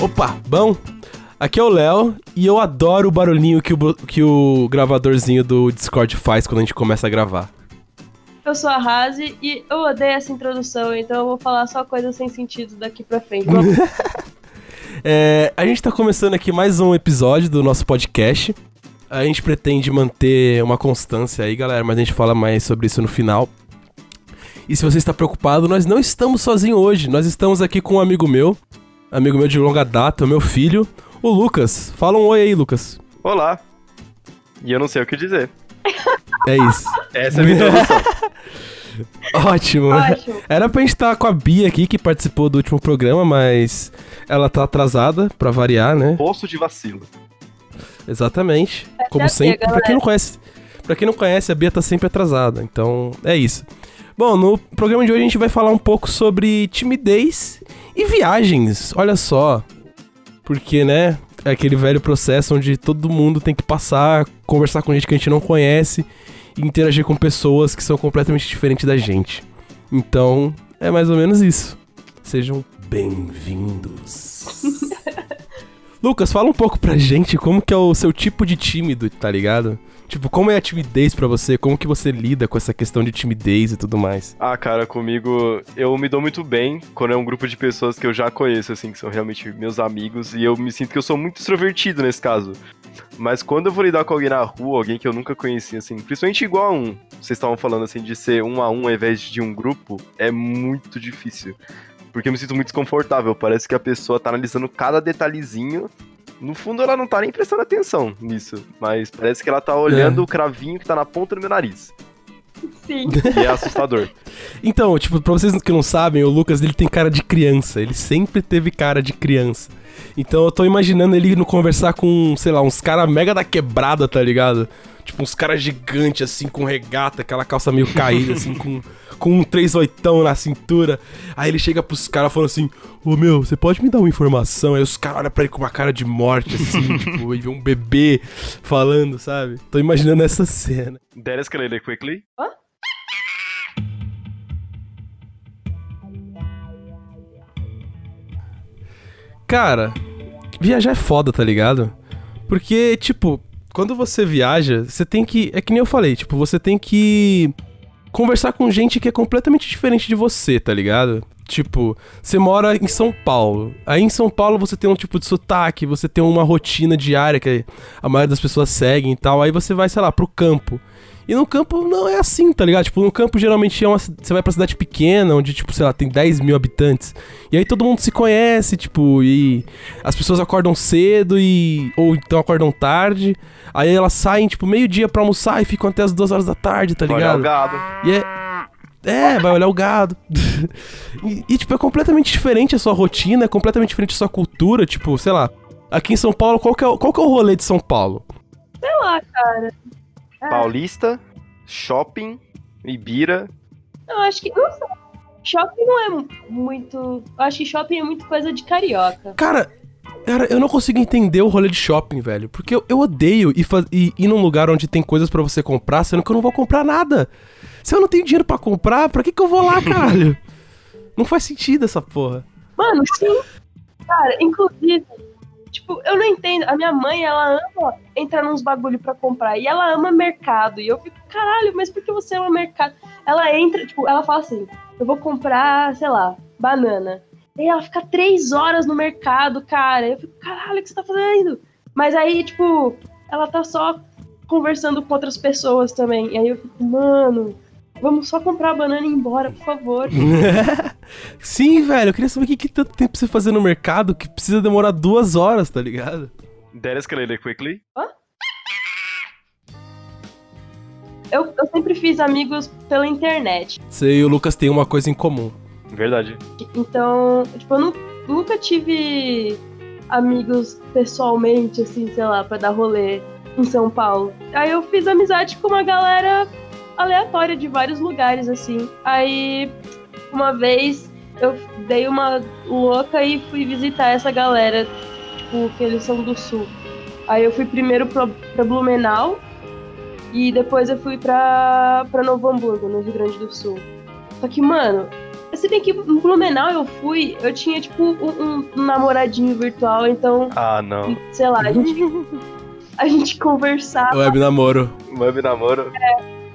Opa, bom? Aqui é o Léo e eu adoro o barulhinho que o, que o gravadorzinho do Discord faz quando a gente começa a gravar. Eu sou a Razi e eu odeio essa introdução, então eu vou falar só coisas sem sentido daqui pra frente. é, a gente tá começando aqui mais um episódio do nosso podcast. A gente pretende manter uma constância aí, galera, mas a gente fala mais sobre isso no final. E se você está preocupado, nós não estamos sozinhos hoje. Nós estamos aqui com um amigo meu, amigo meu de longa data, o meu filho, o Lucas. Fala um oi aí, Lucas. Olá. E eu não sei o que dizer. É isso. Essa é a minha introdução. Ótimo. Ótimo. Era pra gente estar com a Bia aqui, que participou do último programa, mas ela tá atrasada, pra variar, né? Poço de vacilo. Exatamente. Como sempre. Pra quem não conhece. Pra quem não conhece, a Bia tá sempre atrasada. Então, é isso. Bom, no programa de hoje a gente vai falar um pouco sobre timidez e viagens. Olha só. Porque, né? É aquele velho processo onde todo mundo tem que passar, conversar com gente que a gente não conhece e interagir com pessoas que são completamente diferentes da gente. Então, é mais ou menos isso. Sejam bem-vindos. Lucas, fala um pouco pra gente como que é o seu tipo de tímido, tá ligado? Tipo, como é a timidez para você? Como que você lida com essa questão de timidez e tudo mais? Ah, cara, comigo eu me dou muito bem quando é um grupo de pessoas que eu já conheço, assim, que são realmente meus amigos, e eu me sinto que eu sou muito extrovertido nesse caso. Mas quando eu vou lidar com alguém na rua, alguém que eu nunca conheci, assim, principalmente igual a um, vocês estavam falando assim, de ser um a um ao invés de um grupo, é muito difícil. Porque eu me sinto muito desconfortável. Parece que a pessoa tá analisando cada detalhezinho no fundo, ela não tá nem prestando atenção nisso, mas parece que ela tá olhando é. o cravinho que tá na ponta do meu nariz. Sim. E é assustador. então, tipo, pra vocês que não sabem, o Lucas ele tem cara de criança. Ele sempre teve cara de criança. Então eu tô imaginando ele indo conversar com, sei lá, uns caras mega da quebrada, tá ligado? Tipo, uns caras gigantes, assim, com regata, aquela calça meio caída, assim, com, com um 3 oitão na cintura. Aí ele chega pros caras falando assim, ô meu, você pode me dar uma informação? Aí os caras olham pra ele com uma cara de morte, assim, tipo, e vê um bebê falando, sabe? Tô imaginando essa cena. That escalated quickly. Hã? Cara, viajar é foda, tá ligado? Porque, tipo, quando você viaja, você tem que. É que nem eu falei, tipo, você tem que conversar com gente que é completamente diferente de você, tá ligado? Tipo, você mora em São Paulo. Aí em São Paulo você tem um tipo de sotaque, você tem uma rotina diária que a maioria das pessoas seguem e tal. Aí você vai, sei lá, pro campo. E no campo não é assim, tá ligado? Tipo, no campo geralmente é uma, você vai pra cidade pequena, onde, tipo, sei lá, tem 10 mil habitantes. E aí todo mundo se conhece, tipo, e as pessoas acordam cedo e. ou então acordam tarde. Aí elas saem, tipo, meio-dia pra almoçar e ficam até as 2 horas da tarde, tá ligado? Olha o gado. E é. É, vai olhar o gado. e, e, tipo, é completamente diferente a sua rotina, é completamente diferente a sua cultura. Tipo, sei lá, aqui em São Paulo, qual que é, qual que é o rolê de São Paulo? Sei lá, cara. É. Paulista, shopping, Ibira. Eu acho que. Não sei. Shopping não é muito. Eu acho que shopping é muito coisa de carioca. Cara, Cara, eu não consigo entender o rolê de shopping, velho. Porque eu, eu odeio ir, ir, ir num lugar onde tem coisas para você comprar, sendo que eu não vou comprar nada. Se eu não tenho dinheiro para comprar, pra que, que eu vou lá, caralho? não faz sentido essa porra. Mano, sim. Cara, inclusive, Tipo, eu não entendo. A minha mãe, ela ama entrar nos bagulho para comprar. E ela ama mercado. E eu fico, caralho, mas por que você ama mercado? Ela entra, tipo, ela fala assim: eu vou comprar, sei lá, banana. E ela fica três horas no mercado, cara. Eu fico, caralho, o que você tá fazendo? Mas aí, tipo, ela tá só conversando com outras pessoas também. E aí eu fico, mano, Vamos só comprar a banana e ir embora, por favor. Sim, velho. Eu queria saber o que, que tanto tempo você fazer no mercado que precisa demorar duas horas, tá ligado? That escalated quickly. Hã? Eu, eu sempre fiz amigos pela internet. Você e o Lucas têm uma coisa em comum. Verdade. Então, tipo, eu nunca tive amigos pessoalmente, assim, sei lá, pra dar rolê em São Paulo. Aí eu fiz amizade com uma galera aleatória de vários lugares, assim. Aí, uma vez, eu dei uma louca e fui visitar essa galera, tipo, que eles são do sul. Aí eu fui primeiro pra, pra Blumenau e depois eu fui pra, pra Novo Hamburgo, no Rio Grande do Sul. Só que, mano, Se bem que em Blumenau eu fui, eu tinha, tipo, um, um namoradinho virtual, então, Ah, não. sei lá, a gente, a gente conversava. Web namoro. Web namoro.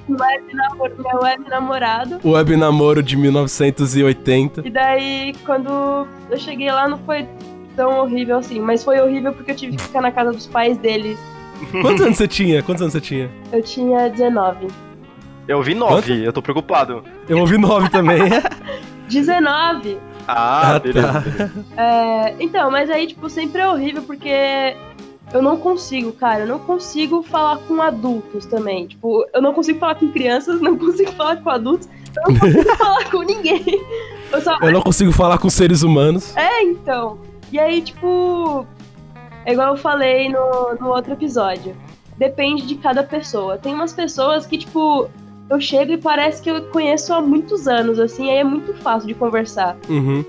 Web namoro, meu web namorado. Web namoro de 1980. E daí, quando eu cheguei lá, não foi tão horrível assim. Mas foi horrível porque eu tive que ficar na casa dos pais deles. Quantos anos você tinha? Quantos anos você tinha? Eu tinha 19. Eu vi nove, eu tô preocupado. Eu ouvi nove também. 19! Ah, Ah, beleza. tá. beleza. É, então, mas aí, tipo, sempre é horrível porque eu não consigo, cara. Eu não consigo falar com adultos também. Tipo, eu não consigo falar com crianças, não consigo falar com adultos, eu não consigo falar com ninguém. Eu só. Eu não consigo falar com seres humanos. É, então. E aí, tipo. É igual eu falei no, no outro episódio. Depende de cada pessoa. Tem umas pessoas que, tipo, eu chego e parece que eu conheço há muitos anos, assim, aí é muito fácil de conversar. Uhum.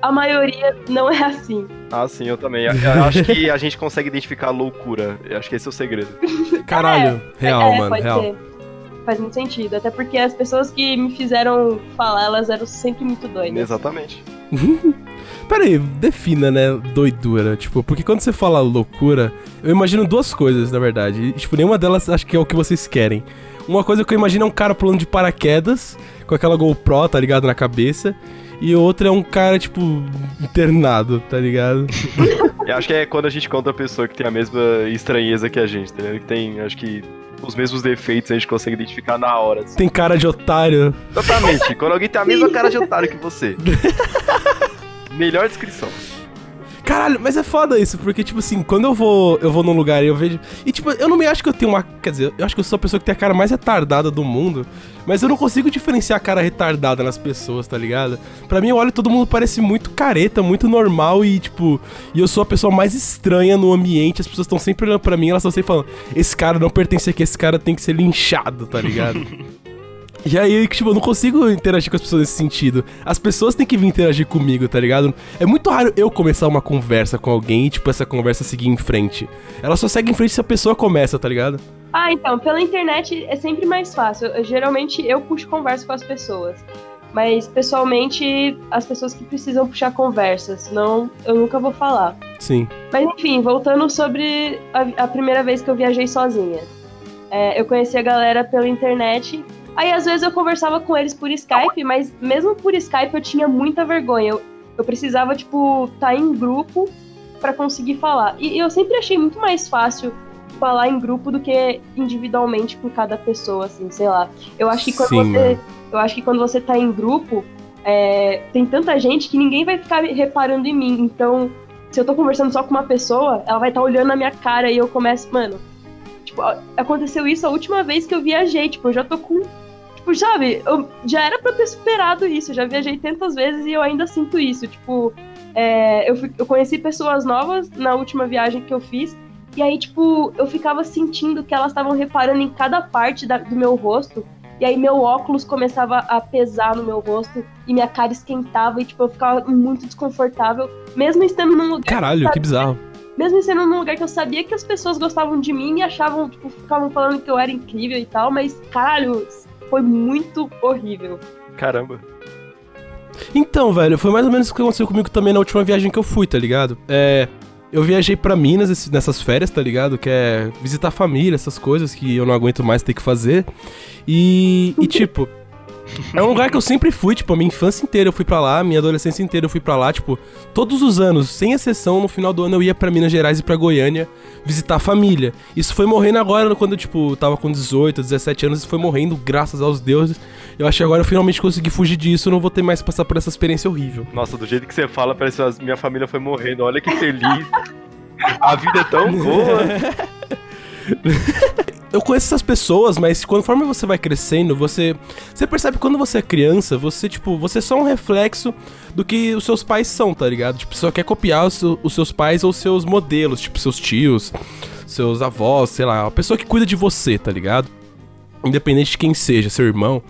A maioria não é assim. Ah, sim, eu também. Eu, eu acho que a gente consegue identificar a loucura. Eu acho que esse é o segredo. Caralho, real, é, mano, pode real. ser. Faz muito sentido. Até porque as pessoas que me fizeram falar, elas eram sempre muito doidas. Exatamente. Pera aí, defina, né, doidura. Tipo, porque quando você fala loucura, eu imagino duas coisas, na verdade. E, tipo, nenhuma delas acho que é o que vocês querem. Uma coisa que eu imagino é um cara pulando de paraquedas, com aquela GoPro, tá ligado, na cabeça. E outra é um cara, tipo, internado, tá ligado? Eu acho que é quando a gente conta a pessoa que tem a mesma estranheza que a gente, entendeu? Que tem, acho que, os mesmos defeitos a gente consegue identificar na hora. assim. Tem cara de otário. Exatamente. quando alguém tem a mesma cara de otário que você. Melhor descrição. Caralho, mas é foda isso, porque, tipo assim, quando eu vou, eu vou num lugar e eu vejo. E, tipo, eu não me acho que eu tenho uma. Quer dizer, eu acho que eu sou a pessoa que tem a cara mais retardada do mundo, mas eu não consigo diferenciar a cara retardada nas pessoas, tá ligado? Pra mim, eu olho todo mundo parece muito careta, muito normal e, tipo. E eu sou a pessoa mais estranha no ambiente, as pessoas estão sempre olhando pra mim, elas estão sempre falando: esse cara não pertence aqui, esse cara tem que ser linchado, tá ligado? E aí, tipo, eu não consigo interagir com as pessoas nesse sentido. As pessoas têm que vir interagir comigo, tá ligado? É muito raro eu começar uma conversa com alguém e, tipo, essa conversa seguir em frente. Ela só segue em frente se a pessoa começa, tá ligado? Ah, então, pela internet é sempre mais fácil. Eu- geralmente eu puxo conversa com as pessoas. Mas pessoalmente, as pessoas que precisam puxar conversa, senão eu nunca vou falar. Sim. Mas enfim, voltando sobre a, a primeira vez que eu viajei sozinha. É, eu conheci a galera pela internet. Aí às vezes eu conversava com eles por Skype, mas mesmo por Skype eu tinha muita vergonha. Eu, eu precisava, tipo, estar em grupo pra conseguir falar. E eu sempre achei muito mais fácil falar em grupo do que individualmente com cada pessoa, assim, sei lá. Eu acho que quando Sim, você. mano. Eu acho que quando você tá em grupo, é, tem tanta gente que ninguém vai ficar reparando em mim. Então, se eu tô conversando só com uma pessoa, ela vai estar olhando na minha cara e eu começo, mano. Tipo, aconteceu isso a última vez que eu viajei. Tipo, eu já tô com. Tipo, sabe, eu já era pra eu ter superado isso. Eu já viajei tantas vezes e eu ainda sinto isso. Tipo, é, eu, fi- eu conheci pessoas novas na última viagem que eu fiz. E aí, tipo, eu ficava sentindo que elas estavam reparando em cada parte da- do meu rosto. E aí meu óculos começava a pesar no meu rosto e minha cara esquentava e, tipo, eu ficava muito desconfortável. Mesmo estando num lugar. Caralho, que bizarro. Mesmo estando num lugar que eu sabia que as pessoas gostavam de mim e achavam, tipo, ficavam falando que eu era incrível e tal, mas, caralho, foi muito horrível. Caramba. Então, velho, foi mais ou menos o que aconteceu comigo também na última viagem que eu fui, tá ligado? É. Eu viajei pra Minas esse- nessas férias, tá ligado? Que é visitar a família, essas coisas que eu não aguento mais ter que fazer. E, e tipo, é um lugar que eu sempre fui, tipo, a minha infância inteira eu fui pra lá, minha adolescência inteira eu fui pra lá, tipo, todos os anos, sem exceção, no final do ano eu ia pra Minas Gerais e pra Goiânia visitar a família. Isso foi morrendo agora, quando eu, tipo, tava com 18, 17 anos, isso foi morrendo, graças aos deuses. Eu acho que agora eu finalmente consegui fugir disso, eu não vou ter mais que passar por essa experiência horrível. Nossa, do jeito que você fala, parece que minha família foi morrendo. Olha que feliz. A vida é tão boa. Eu conheço essas pessoas, mas conforme você vai crescendo, você. Você percebe quando você é criança, você, tipo, você é só um reflexo do que os seus pais são, tá ligado? Tipo, você só quer copiar os, os seus pais ou seus modelos, tipo, seus tios, seus avós, sei lá, a pessoa que cuida de você, tá ligado? Independente de quem seja, seu irmão.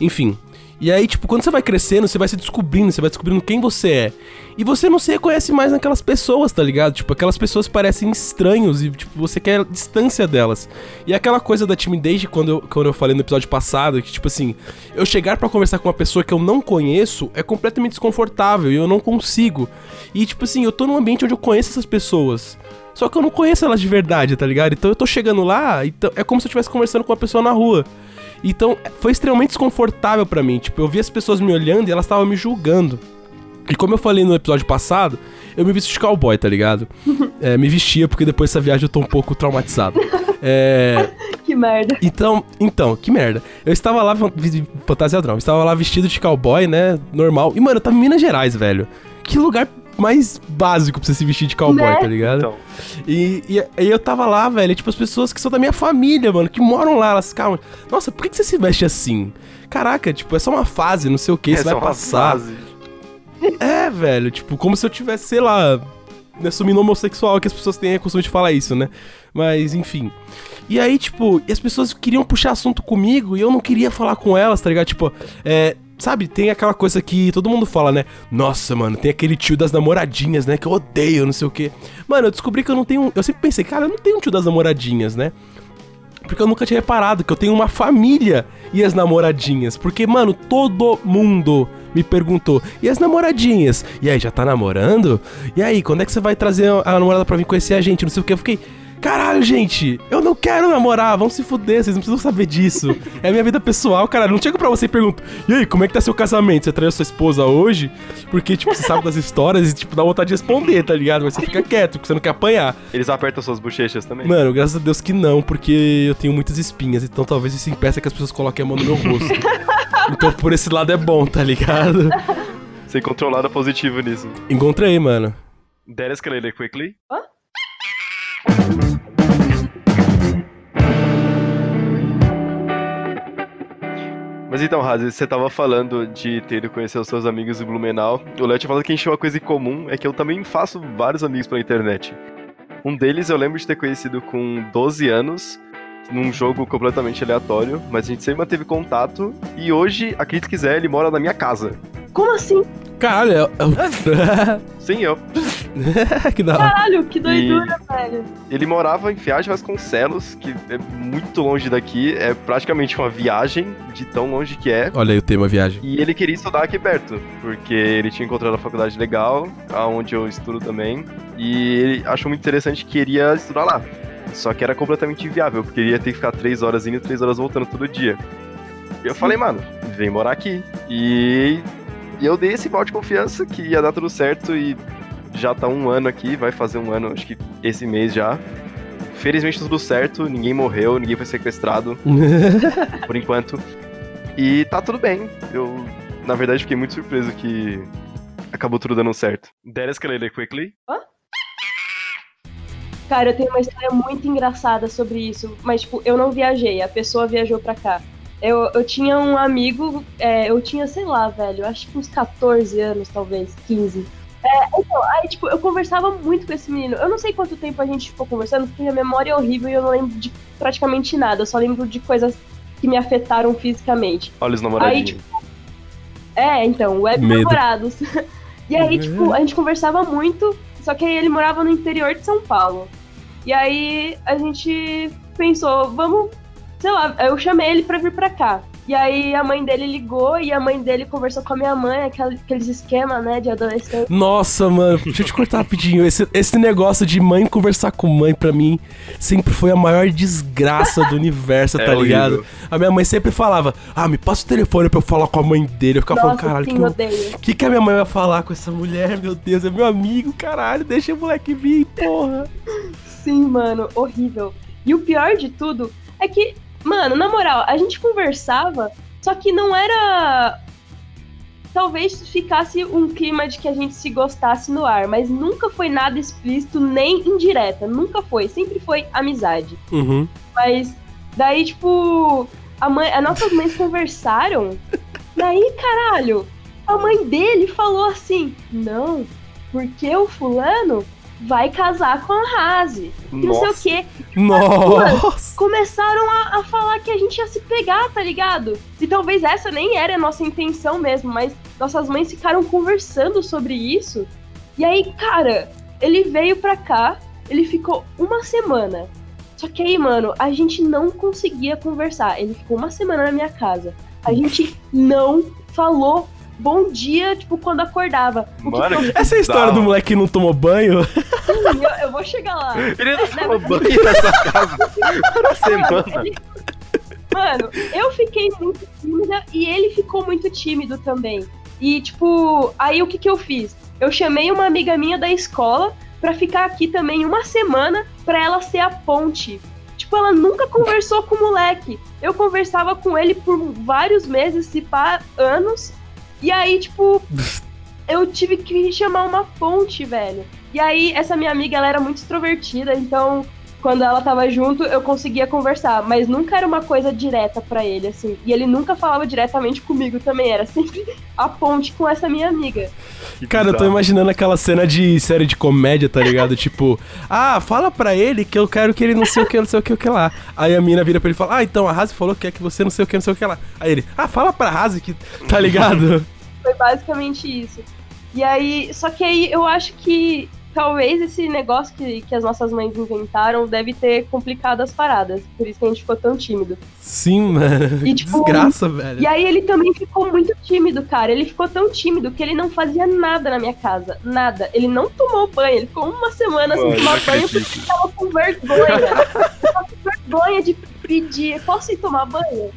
Enfim. E aí, tipo, quando você vai crescendo, você vai se descobrindo, você vai descobrindo quem você é. E você não se reconhece mais naquelas pessoas, tá ligado? Tipo, aquelas pessoas parecem estranhos e, tipo, você quer distância delas. E aquela coisa da timidez, de quando eu, quando eu falei no episódio passado, que, tipo assim, eu chegar para conversar com uma pessoa que eu não conheço é completamente desconfortável e eu não consigo. E, tipo assim, eu tô num ambiente onde eu conheço essas pessoas. Só que eu não conheço elas de verdade, tá ligado? Então eu tô chegando lá, então é como se eu estivesse conversando com uma pessoa na rua. Então foi extremamente desconfortável para mim. Tipo, eu vi as pessoas me olhando e elas estavam me julgando. E como eu falei no episódio passado, eu me visto de cowboy, tá ligado? É, me vestia, porque depois dessa viagem eu tô um pouco traumatizado. É. Que merda. Então, então, que merda. Eu estava lá, fantasiado não, eu estava lá vestido de cowboy, né? Normal. E, mano, eu tava em Minas Gerais, velho. Que lugar mais básico pra você se vestir de cowboy, Né? tá ligado? Então, E, e aí eu tava lá, velho, e, tipo, as pessoas que são da minha família, mano, que moram lá, elas ficavam, nossa, por que, que você se veste assim? Caraca, tipo, é só uma fase, não sei o que, isso essa vai é uma passar. fase. É, velho, tipo, como se eu tivesse, sei lá, me assumindo homossexual, que as pessoas têm a costume de falar isso, né? Mas, enfim. E aí, tipo, e as pessoas queriam puxar assunto comigo e eu não queria falar com elas, tá ligado? Tipo, é. Sabe, tem aquela coisa que todo mundo fala, né? Nossa, mano, tem aquele tio das namoradinhas, né? Que eu odeio, não sei o quê. Mano, eu descobri que eu não tenho. Eu sempre pensei, cara, eu não tenho um tio das namoradinhas, né? Porque eu nunca tinha reparado que eu tenho uma família e as namoradinhas. Porque, mano, todo mundo me perguntou: e as namoradinhas? E aí, já tá namorando? E aí, quando é que você vai trazer a namorada pra vir conhecer a gente? Não sei o que. Eu fiquei. Caralho, gente, eu não quero namorar, vamos se fuder, vocês não precisam saber disso. É minha vida pessoal, caralho. Não chego pra você e pergunto, e aí, como é que tá seu casamento? Você traiu sua esposa hoje? Porque, tipo, você sabe das histórias e, tipo, dá vontade de responder, tá ligado? Mas você fica quieto, porque você não quer apanhar. Eles apertam suas bochechas também. Mano, graças a Deus que não, porque eu tenho muitas espinhas, então talvez isso impeça que as pessoas coloquem a mão no meu rosto. então por esse lado é bom, tá ligado? Sem controlada positivo nisso. Encontrei, mano. That escalated quickly. Mas então, Razi, você tava falando de ter ido conhecer os seus amigos em Blumenau. O Léo tinha falado que a gente tinha uma coisa em comum, é que eu também faço vários amigos pela internet. Um deles eu lembro de ter conhecido com 12 anos, num jogo completamente aleatório, mas a gente sempre manteve contato, e hoje, acredite se quiser, ele mora na minha casa. Como assim? Caralho, é... Sim, eu. que da hora. Caralho, que doidura, velho. Ele morava em Fiage Vasconcelos, que é muito longe daqui, é praticamente uma viagem de tão longe que é. Olha aí o tema viagem. E ele queria estudar aqui perto, porque ele tinha encontrado a faculdade legal, aonde eu estudo também, e ele achou muito interessante que queria estudar lá. Só que era completamente inviável, porque ele ia ter que ficar três horas indo e três horas voltando todo dia. E eu falei, mano, vem morar aqui. E, e eu dei esse balde de confiança que ia dar tudo certo e já tá um ano aqui, vai fazer um ano, acho que esse mês já. Felizmente tudo certo, ninguém morreu, ninguém foi sequestrado, por enquanto. E tá tudo bem. Eu, na verdade, fiquei muito surpreso que acabou tudo dando certo. That escalated quickly. Cara, eu tenho uma história muito engraçada sobre isso, mas, tipo, eu não viajei, a pessoa viajou pra cá. Eu, eu tinha um amigo, é, eu tinha, sei lá, velho, acho que uns 14 anos, talvez, 15. É, então, aí, tipo, eu conversava muito com esse menino. Eu não sei quanto tempo a gente ficou conversando, porque minha memória é horrível e eu não lembro de praticamente nada. Eu só lembro de coisas que me afetaram fisicamente. Olha os namoradinhos. Aí, tipo, É, então, web Medo. namorados. E aí, tipo, a gente conversava muito, só que aí ele morava no interior de São Paulo. E aí a gente pensou, vamos, sei lá, eu chamei ele pra vir pra cá. E aí a mãe dele ligou e a mãe dele conversou com a minha mãe, aquele- aqueles esquemas, né, de adolescente. Nossa, mano, deixa eu te cortar rapidinho. Esse, esse negócio de mãe conversar com mãe, pra mim, sempre foi a maior desgraça do universo, É tá ligado? horrível. A minha mãe sempre falava, ah, me passa o telefone pra eu falar com a mãe dele. Eu ficava falando, Nossa, caralho, sim, que, que, que a minha mãe vai falar com essa mulher? Meu Deus, é meu amigo, caralho, deixa o moleque vir, porra. Sim, mano, horrível. E o pior de tudo é que, mano, na moral, a gente conversava, só que não era. Talvez ficasse um clima de que a gente se gostasse no ar, mas nunca foi nada explícito nem indireta. Nunca foi. Sempre foi amizade. Uhum. Mas daí, tipo, a mãe, as nossas mães conversaram. Daí, caralho, a mãe dele falou assim: Não, porque o fulano vai casar com a Razi. E não sei o quê. Nossa! Começaram a, a falar que a gente ia se pegar, tá ligado? E talvez essa nem era a nossa intenção mesmo, mas nossas mães ficaram conversando sobre isso. E aí, cara, ele veio pra cá, ele ficou uma semana. Só que aí, mano, a gente não conseguia conversar. Ele ficou uma semana na minha casa. A gente não falou bom dia, tipo, quando acordava. Mano, que eu Essa é a história do moleque que não tomou banho? fiz? Eu, eu vou chegar lá. Ele não toma banho nessa casa na semana. Mano, ele- Mano, eu fiquei muito tímida e ele ficou muito tímido também. E, tipo, aí o que que eu fiz? Eu chamei uma amiga minha da escola pra ficar aqui também uma semana pra ela ser a ponte. Tipo, ela nunca conversou com o moleque. Eu conversava com ele por vários meses, se pá, anos. E aí, tipo, eu tive que chamar uma ponte, velho. E aí, essa minha amiga, ela era muito extrovertida, então quando ela tava junto, eu conseguia conversar, mas nunca era uma coisa direta pra ele, assim. E ele nunca falava diretamente comigo também, era sempre a ponte com essa minha amiga. Que Cara, eu tô imaginando aquela cena de série de comédia, tá ligado? tipo, ah, fala pra ele que eu quero que ele não sei o que, não sei o que, o que lá. Aí a mina vira pra ele e fala, ah, então a Razi falou que é que você não sei o que, não sei o que lá. Aí ele, ah, fala pra Razi que. Tá ligado? Foi basicamente isso. E aí, só que aí eu acho que talvez esse negócio que, que as nossas mães inventaram deve ter complicado as paradas. Por isso que a gente ficou tão tímido. Sim, mano. E, tipo, Desgraça, velho. E aí ele também ficou muito tímido, cara. Ele ficou tão tímido que ele não fazia nada na minha casa. Nada. Ele não tomou banho. Ele ficou uma semana sem tomar banho acredito. porque tava com vergonha. tava com vergonha de pedir. Posso ir tomar banho?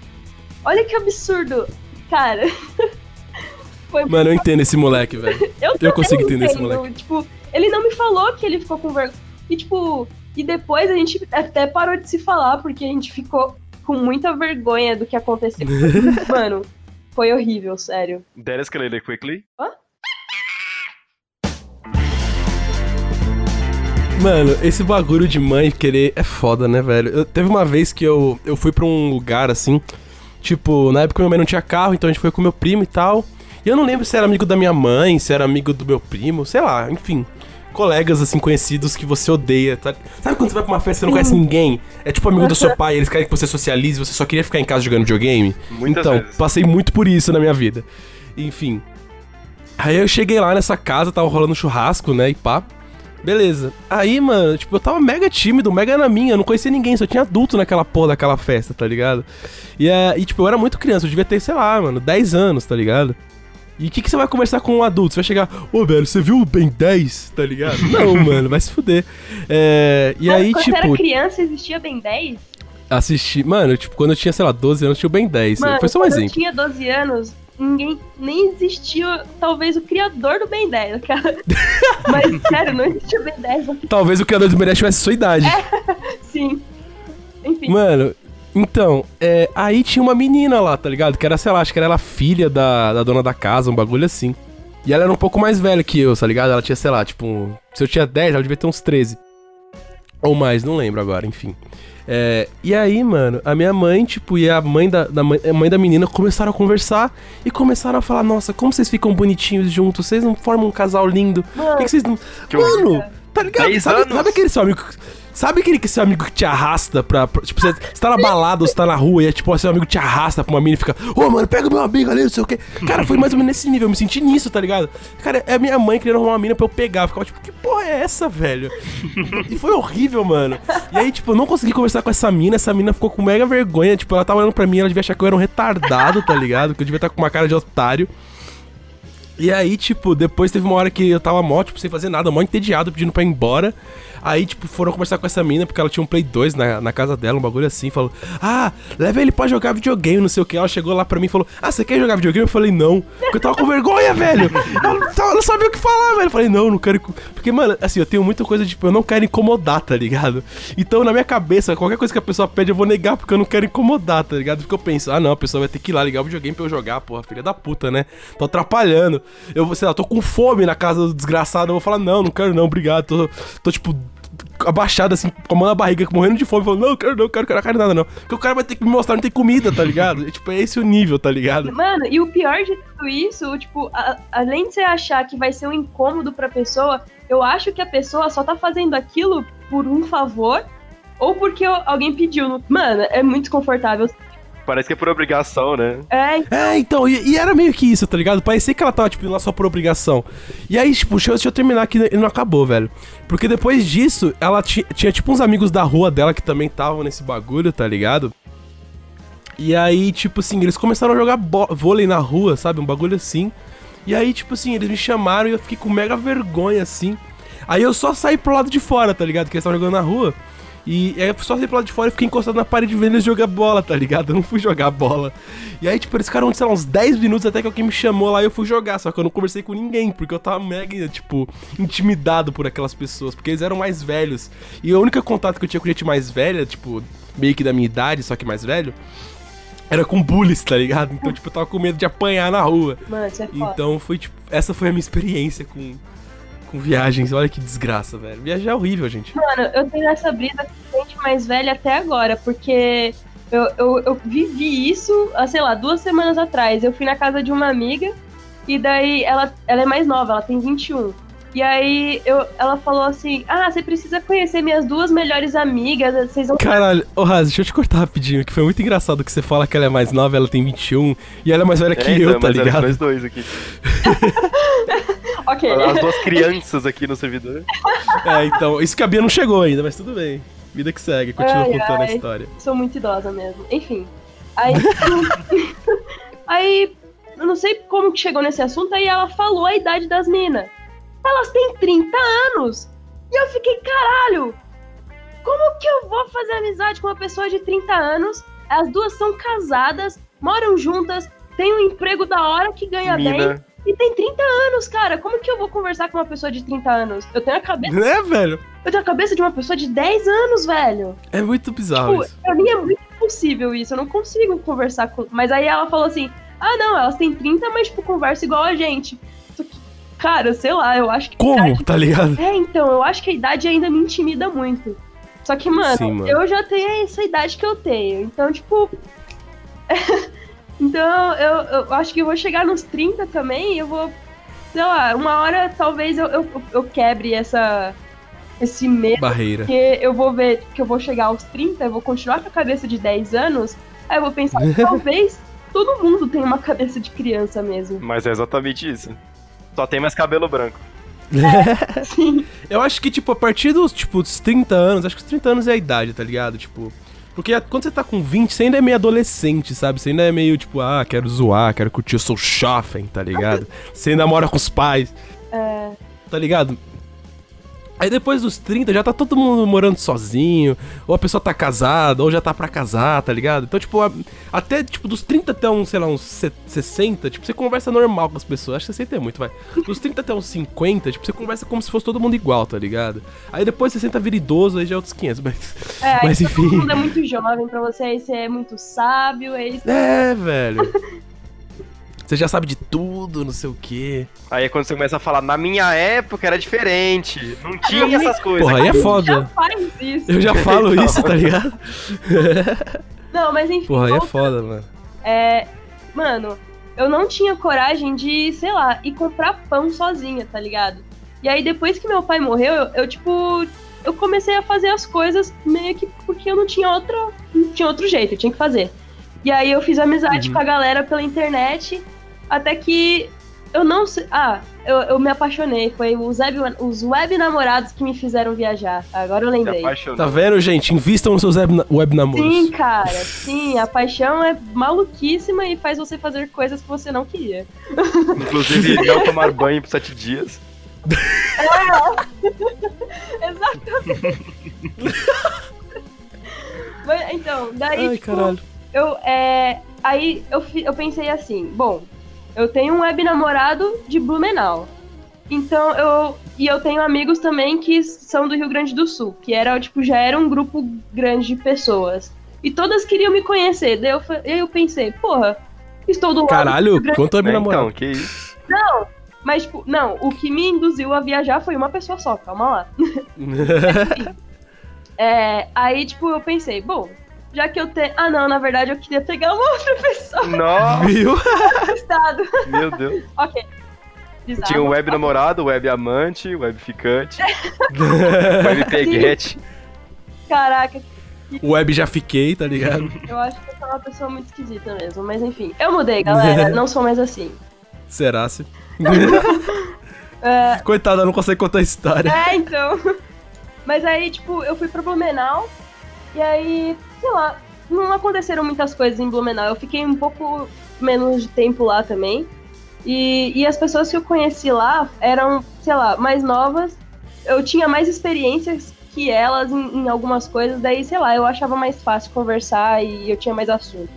Olha que absurdo. Cara. Foi Mano, eu entendo esse moleque, velho. eu, eu consigo entender esse moleque. Tipo, ele não me falou que ele ficou com vergonha. E, tipo, e depois a gente até parou de se falar, porque a gente ficou com muita vergonha do que aconteceu. Mano, foi horrível, sério. That escalated quickly. Mano, esse bagulho de mãe querer é foda, né, velho? Eu- teve uma vez que eu, eu fui pra um lugar assim, tipo, na época minha mãe não tinha carro, então a gente foi com meu primo e tal. E eu não lembro se era amigo da minha mãe, se era amigo do meu primo, sei lá, enfim. Colegas, assim, conhecidos que você odeia, tá? Sabe quando você vai pra uma festa e você não conhece ninguém? É tipo amigo do seu pai, eles querem que você socialize, você só queria ficar em casa jogando videogame? Muitas então, vezes. passei muito por isso na minha vida. Enfim. Aí eu cheguei lá nessa casa, tava rolando churrasco, né, e pá. Beleza. Aí, mano, tipo, eu tava mega tímido, mega na minha, eu não conhecia ninguém, só tinha adulto naquela porra daquela festa, tá ligado? E, é, e tipo, eu era muito criança, eu devia ter, sei lá, mano, 10 anos, tá ligado? E o que, que você vai conversar com um adulto? Você vai chegar, ô, velho, você viu o Ben 10, tá ligado? Não, mano, vai se fuder. É, e aí, Quando tipo, você era criança, existia Ben 10? assisti. Mano, tipo, quando eu tinha, sei lá, 12 anos, tinha o Ben 10. Mano, Foi só um quando eu exemplo. tinha 12 anos, ninguém nem existia, talvez, o criador do Ben 10, cara. Mas, sério, não existia o Ben 10 aqui. Talvez o criador do Ben 10 tivesse sua idade. Sim. Enfim. Mano, então, é, aí tinha uma menina lá, tá ligado? Que era, sei lá, acho que era ela filha da, da dona da casa, um bagulho assim. E ela era um pouco mais velha que eu, tá ligado? Ela tinha, sei lá, tipo, se eu tinha 10, ela devia ter uns 13. Ou mais, não lembro agora, enfim. É, e aí, mano, a minha mãe, tipo, e a mãe da, da mãe, mãe da menina começaram a conversar e começaram a falar: Nossa, como vocês ficam bonitinhos juntos, vocês não formam um casal lindo. Por que, que vocês não. Que Mano, tá ligado? Sabe, sabe aquele seu amigo. Sabe aquele que seu amigo que te arrasta pra. pra- tipo, você, você tá na balada, ou você tá na rua e é tipo, seu amigo te arrasta pra uma mina e fica, ô mano, pega meu amigo ali, não sei o quê. Cara, foi mais ou menos nesse nível, eu me senti nisso, tá ligado? Cara, é a minha mãe querendo arrumar uma mina pra eu pegar. Eu ficava tipo, que porra é essa, velho? E foi horrível, mano. E aí, tipo, eu não consegui conversar com essa mina, essa mina ficou com mega vergonha. Tipo, ela tava olhando pra mim, ela devia achar que eu era um retardado, tá ligado? Que eu devia estar com uma cara de otário. E aí, tipo, depois teve uma hora que eu tava mó, tipo, sem fazer nada, mó entediado, pedindo pra ir embora. Aí, tipo, foram conversar com essa mina, porque ela tinha um Play 2 na, na casa dela, um bagulho assim. Falou, ah, leva ele pra jogar videogame, não sei o que. Ela chegou lá pra mim e falou, ah, você quer jogar videogame? Eu falei, não. Porque eu tava com vergonha, velho. Ela, não sabia o que falar, velho. Eu falei, não, não quero. inco-" Porque, mano, assim, eu tenho muita coisa, tipo, eu não quero incomodar, tá ligado? Então, na minha cabeça, qualquer coisa que a pessoa pede, eu vou negar, porque eu não quero incomodar, tá ligado? Porque eu penso, ah, não, a pessoa vai ter que ir lá ligar o videogame pra eu jogar, porra, filha da puta, né? Tô atrapalhando. Eu, sei lá, tô com fome na casa do desgraçado, eu vou falar, não, não quero não, obrigado. Tô, tô tipo, abaixado, assim, com a mão na barriga, morrendo de fome, falando, não, quero, não, quero, quero carne nada, não. Porque o cara vai ter que me mostrar, não tem comida, tá ligado? É, tipo, é esse o nível, tá ligado? Mano, e o pior de tudo isso, tipo, a- além de você achar que vai ser um incômodo pra pessoa, eu acho que a pessoa só tá fazendo aquilo por um favor ou porque alguém pediu. Mano, é muito confortável. Parece que é por obrigação, né? É, É, então, e, e era meio que isso, tá ligado? Parecia que ela tava, tipo, indo lá só por obrigação. E aí, tipo, deixa eu, deixa eu terminar aqui e não acabou, velho. Porque depois disso, ela ti- tinha, tipo, uns amigos da rua dela que também estavam nesse bagulho, tá ligado? E aí, tipo assim, eles começaram a jogar bo- vôlei na rua, sabe? Um bagulho assim. E aí, tipo assim, eles me chamaram e eu fiquei com mega vergonha, assim. Aí eu só saí pro lado de fora, tá ligado? Que eles estavam jogando na rua. E aí eu só saí pro lado de fora e fiquei encostado na parede vendo eles jogar bola, tá ligado? Eu não fui jogar bola. E aí, tipo, eles ficaram, sei lá, uns 10 minutos até que alguém me chamou lá e eu fui jogar. Só que eu não conversei com ninguém, porque eu tava mega, tipo, intimidado por aquelas pessoas. Porque eles eram mais velhos. E o único contato que eu tinha com gente mais velha, tipo, meio que da minha idade, só que mais velho, era com bullies, tá ligado? Então, tipo, eu tava com medo de apanhar na rua. mano, isso é foda. Então foi tipo, essa foi a minha experiência com, com viagens. Olha que desgraça, velho. Viajar é horrível, gente. Mano, eu tenho essa brisa com gente mais velha até agora, porque eu, eu, eu vivi isso, há, sei lá, duas semanas atrás. Eu fui na casa de uma amiga, e daí ela, ela é mais nova, ela tem 21. E aí eu, ela falou assim: Ah, você precisa conhecer minhas duas melhores amigas, vocês vão. Caralho, ô Raz, deixa eu te cortar rapidinho, que foi muito engraçado que você fala que ela é mais nova, ela tem 21, e ela é mais velha que É, eu, então, tá mas eram ligado? nós dois aqui. Ok. As duas crianças aqui no servidor. É, então, isso que a Bia não chegou ainda, mas tudo bem. Vida que segue, continua Ai, contando a ai. história. Sou muito idosa mesmo. Enfim. Aí. aí. Eu não sei como que chegou nesse assunto, aí ela falou a idade das minas. Elas têm 30 anos. E eu fiquei, caralho! Como que eu vou fazer amizade com uma pessoa de 30 anos? As duas são casadas, moram juntas, têm um emprego da hora que ganha bem Mina. E tem 30 anos, cara. Como que eu vou conversar com uma pessoa de 30 anos? Eu tenho a cabeça, Né, velho? eu tenho a cabeça de uma pessoa de 10 anos, velho. É muito bizarro Tipo, isso. pra mim é muito impossível isso. Eu não consigo conversar com. Mas aí ela falou assim: ah, não, elas têm 30, mas, tipo, conversa igual a gente. Cara, sei lá, eu acho que. Como, idade- tá ligado? É, então, eu acho que a idade ainda me intimida muito. Só que, mano, Sim, mano. eu já tenho essa idade que eu tenho. Então, tipo. então, eu, eu acho que eu vou chegar nos 30 também e eu vou. Sei lá, uma hora talvez eu, eu, eu quebre essa. Esse medo. Barreira. Porque eu vou ver que eu vou chegar aos 30, eu vou continuar com a cabeça de 10 anos, aí eu vou pensar, talvez todo mundo tenha uma cabeça de criança mesmo. Mas é exatamente isso. Só tem mais cabelo branco. Sim. Eu acho que, tipo, a partir dos, tipo, dos 30 anos, acho que os 30 anos é a idade, tá ligado? Tipo. Porque quando você tá com 20, você ainda é meio adolescente, sabe? Você ainda é meio, tipo, ah, quero zoar, quero curtir, eu sou jovem, tá ligado? Você ainda mora com os pais. É, Tá ligado? Aí depois dos 30 já tá todo mundo morando sozinho, ou a pessoa tá casada, ou já tá pra casar, tá ligado? Então, tipo, a- até tipo dos 30 até uns, sei lá, uns se- 60, tipo, você conversa normal com as pessoas. Acho que 60 é muito, vai. Dos 30 até uns 50, tipo, você conversa como se fosse todo mundo igual, tá ligado? Aí depois 60 vira idoso, aí já é outros 500, mas. é Mas todo enfim. mundo é muito jovem pra você, aí você é muito sábio, aí você... É, velho. Você já sabe de tudo, não sei o quê. Aí é quando você começa a falar, na minha época era diferente. Não tinha essas coisas. Porra, aí é já foda. faz isso. Eu já falo isso, tá ligado? Não, mas enfim, Porra, aí é foda, mano. é, mano, eu não tinha coragem de, sei lá, ir comprar pão sozinha, tá ligado? E aí depois que meu pai morreu, eu, eu, tipo, eu comecei a fazer as coisas meio que porque eu não tinha outra, não tinha outro jeito, eu tinha que fazer. E aí eu fiz amizade Uhum. com a galera pela internet, até que eu não sei, ah, eu, eu me apaixonei, foi os web, os web namorados que me fizeram viajar. Agora eu lembrei. Tá vendo, gente? Invistam nos seus web, web namoros. Sim, cara, sim, a paixão é maluquíssima e faz você fazer coisas que você não queria. Inclusive, não tomar banho por sete dias. Exatamente. Mas, então, daí, Ai, tipo, caralho. eu, é, aí eu, eu pensei assim, bom, eu tenho um web namorado de Blumenau. Então eu. E eu tenho amigos também que são do Rio Grande do Sul, que era, tipo, já era um grupo grande de pessoas. E todas queriam me conhecer. Daí eu, eu pensei, porra, estou do lado do Caralho, Grande quanto web Né, namorado. Então, que isso. Mas, tipo, não, o que me induziu a viajar foi uma pessoa só, calma lá. É, aí, tipo, eu pensei, bom, já que eu tenho. Ah, não, na verdade eu queria pegar uma outra pessoa Nossa, Viu? estado. meu Deus. ok. Bizarro. Tinha o web namorado, web amante, web ficante, web peguete. Caraca, Web já fiquei, tá ligado? eu acho que eu sou uma pessoa muito esquisita mesmo. Mas enfim, eu mudei, galera. Não sou mais assim. Será se? É, Coitada, não consegue contar a história. É, então. Mas aí, tipo, eu fui pra Blumenau. E aí, sei lá, não aconteceram muitas coisas em Blumenau. Eu fiquei um pouco menos de tempo lá também. E, e as pessoas que eu conheci lá eram, sei lá, mais novas. Eu tinha mais experiências que elas em, em algumas coisas. Daí, sei lá, eu achava mais fácil conversar e eu tinha mais assunto.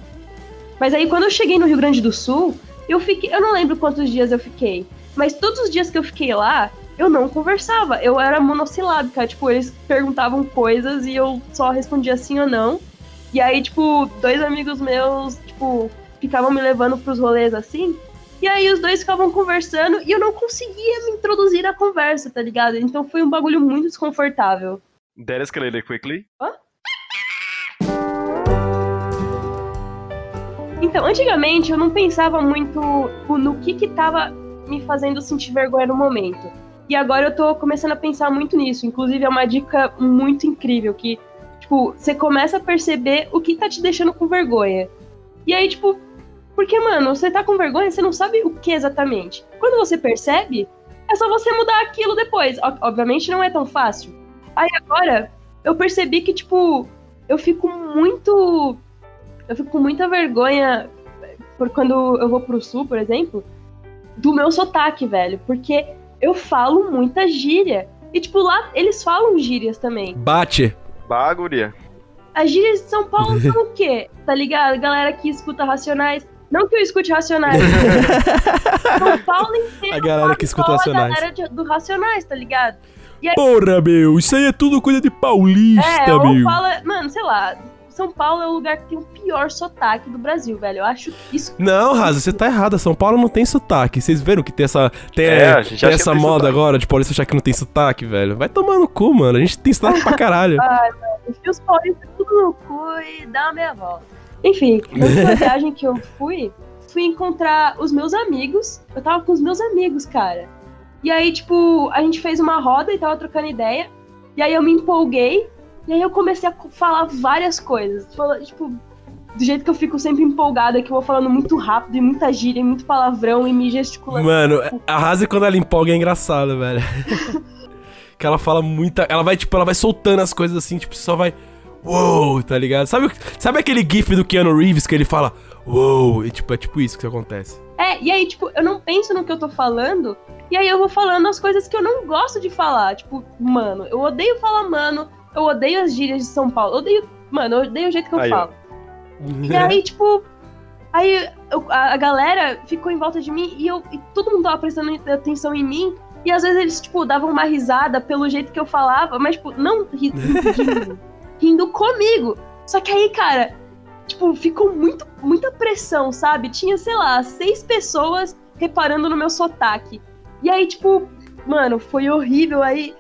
Mas aí, quando eu cheguei no Rio Grande do Sul, eu fiquei. Eu não lembro quantos dias eu fiquei. Mas todos os dias que eu fiquei lá, eu não conversava. Eu era monossilábica. Tipo, eles perguntavam coisas e eu só respondia sim ou não. E aí, tipo, dois amigos meus, tipo, ficavam me levando pros rolês assim. E aí os dois ficavam conversando e eu não conseguia me introduzir na conversa, tá ligado? Então foi um bagulho muito desconfortável. That escalated quickly. Então, antigamente eu não pensava muito no que que tava me fazendo sentir vergonha no momento. E agora eu tô começando a pensar muito nisso. Inclusive, é uma dica muito incrível que, tipo, você começa a perceber o que tá te deixando com vergonha. E aí, tipo, porque, mano, você tá com vergonha, você não sabe o que exatamente. Quando você percebe, é só você mudar aquilo depois. Ob- Obviamente não é tão fácil. Aí agora, eu percebi que, tipo, eu fico muito. Eu fico com muita vergonha por quando eu vou pro sul, por exemplo, do meu sotaque, velho. Porque eu falo muita gíria. E, tipo, lá eles falam gírias também. Bate. Baguria. As gírias de São Paulo são o quê? Tá ligado? Galera que escuta Racionais. Não que eu escute Racionais. São Paulo inteiro. A galera que escuta Racionais. A galera do Racionais, tá ligado? Porra, meu, isso aí é tudo coisa de paulista, É, ou meu. fala. Mano, sei lá. São Paulo é o lugar que tem o pior sotaque do Brasil, velho. Eu acho isso. Não, Raza, você tá errada. São Paulo não tem sotaque. Vocês viram que tem essa, tem, É, tem essa tem moda sotaque. agora de paulista achar que não tem sotaque, velho? Vai tomar no cu, mano. A gente tem sotaque pra caralho. Enfia os paulistas tudo no cu e dá uma meia volta. Enfim, na última viagem que eu fui, fui encontrar os meus amigos. Eu tava com os meus amigos, cara. E aí, tipo, a gente fez uma roda e tava trocando ideia. E aí eu me empolguei. E aí eu comecei a falar várias coisas. Tipo, do jeito que eu fico sempre empolgada, que eu vou falando muito rápido e muita gíria e muito palavrão e me gesticulando. Mano, a Raza quando ela empolga é engraçado, velho. que ela fala muita. Ela vai, tipo, ela vai soltando as coisas assim, tipo, só vai. Uou, tá ligado? Sabe, sabe aquele gif do Keanu Reeves que ele fala. Uou, e tipo, é tipo isso que acontece. É, e aí, tipo, eu não penso no que eu tô falando, e aí eu vou falando as coisas que eu não gosto de falar. Tipo, mano, eu odeio falar mano, eu odeio as gírias de São Paulo, eu odeio. Mano, eu odeio o jeito que eu Aí, ó. falo. E aí, tipo. Aí eu- a, a galera ficou em volta de mim e, eu, e todo mundo tava prestando atenção em mim. E às vezes eles, tipo, davam uma risada pelo jeito que eu falava, mas, tipo, não ri- rindo, rindo comigo. Só que aí, cara, tipo, ficou muito, muita pressão, sabe? Tinha, sei lá, seis pessoas reparando no meu sotaque. E aí, tipo, mano, foi horrível. Aí,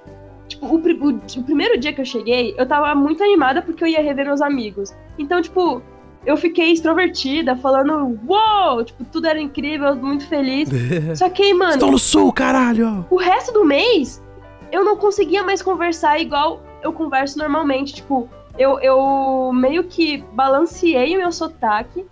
tipo, o, o- o primeiro dia que eu cheguei, eu tava muito animada porque eu ia rever meus amigos. Então, tipo, eu fiquei extrovertida, falando, uou! Tipo, tudo era incrível, muito feliz. Só que mano, Estou no sul, caralho! o resto do mês, eu não conseguia mais conversar igual eu converso normalmente. Tipo, eu, eu meio que balanceei o meu sotaque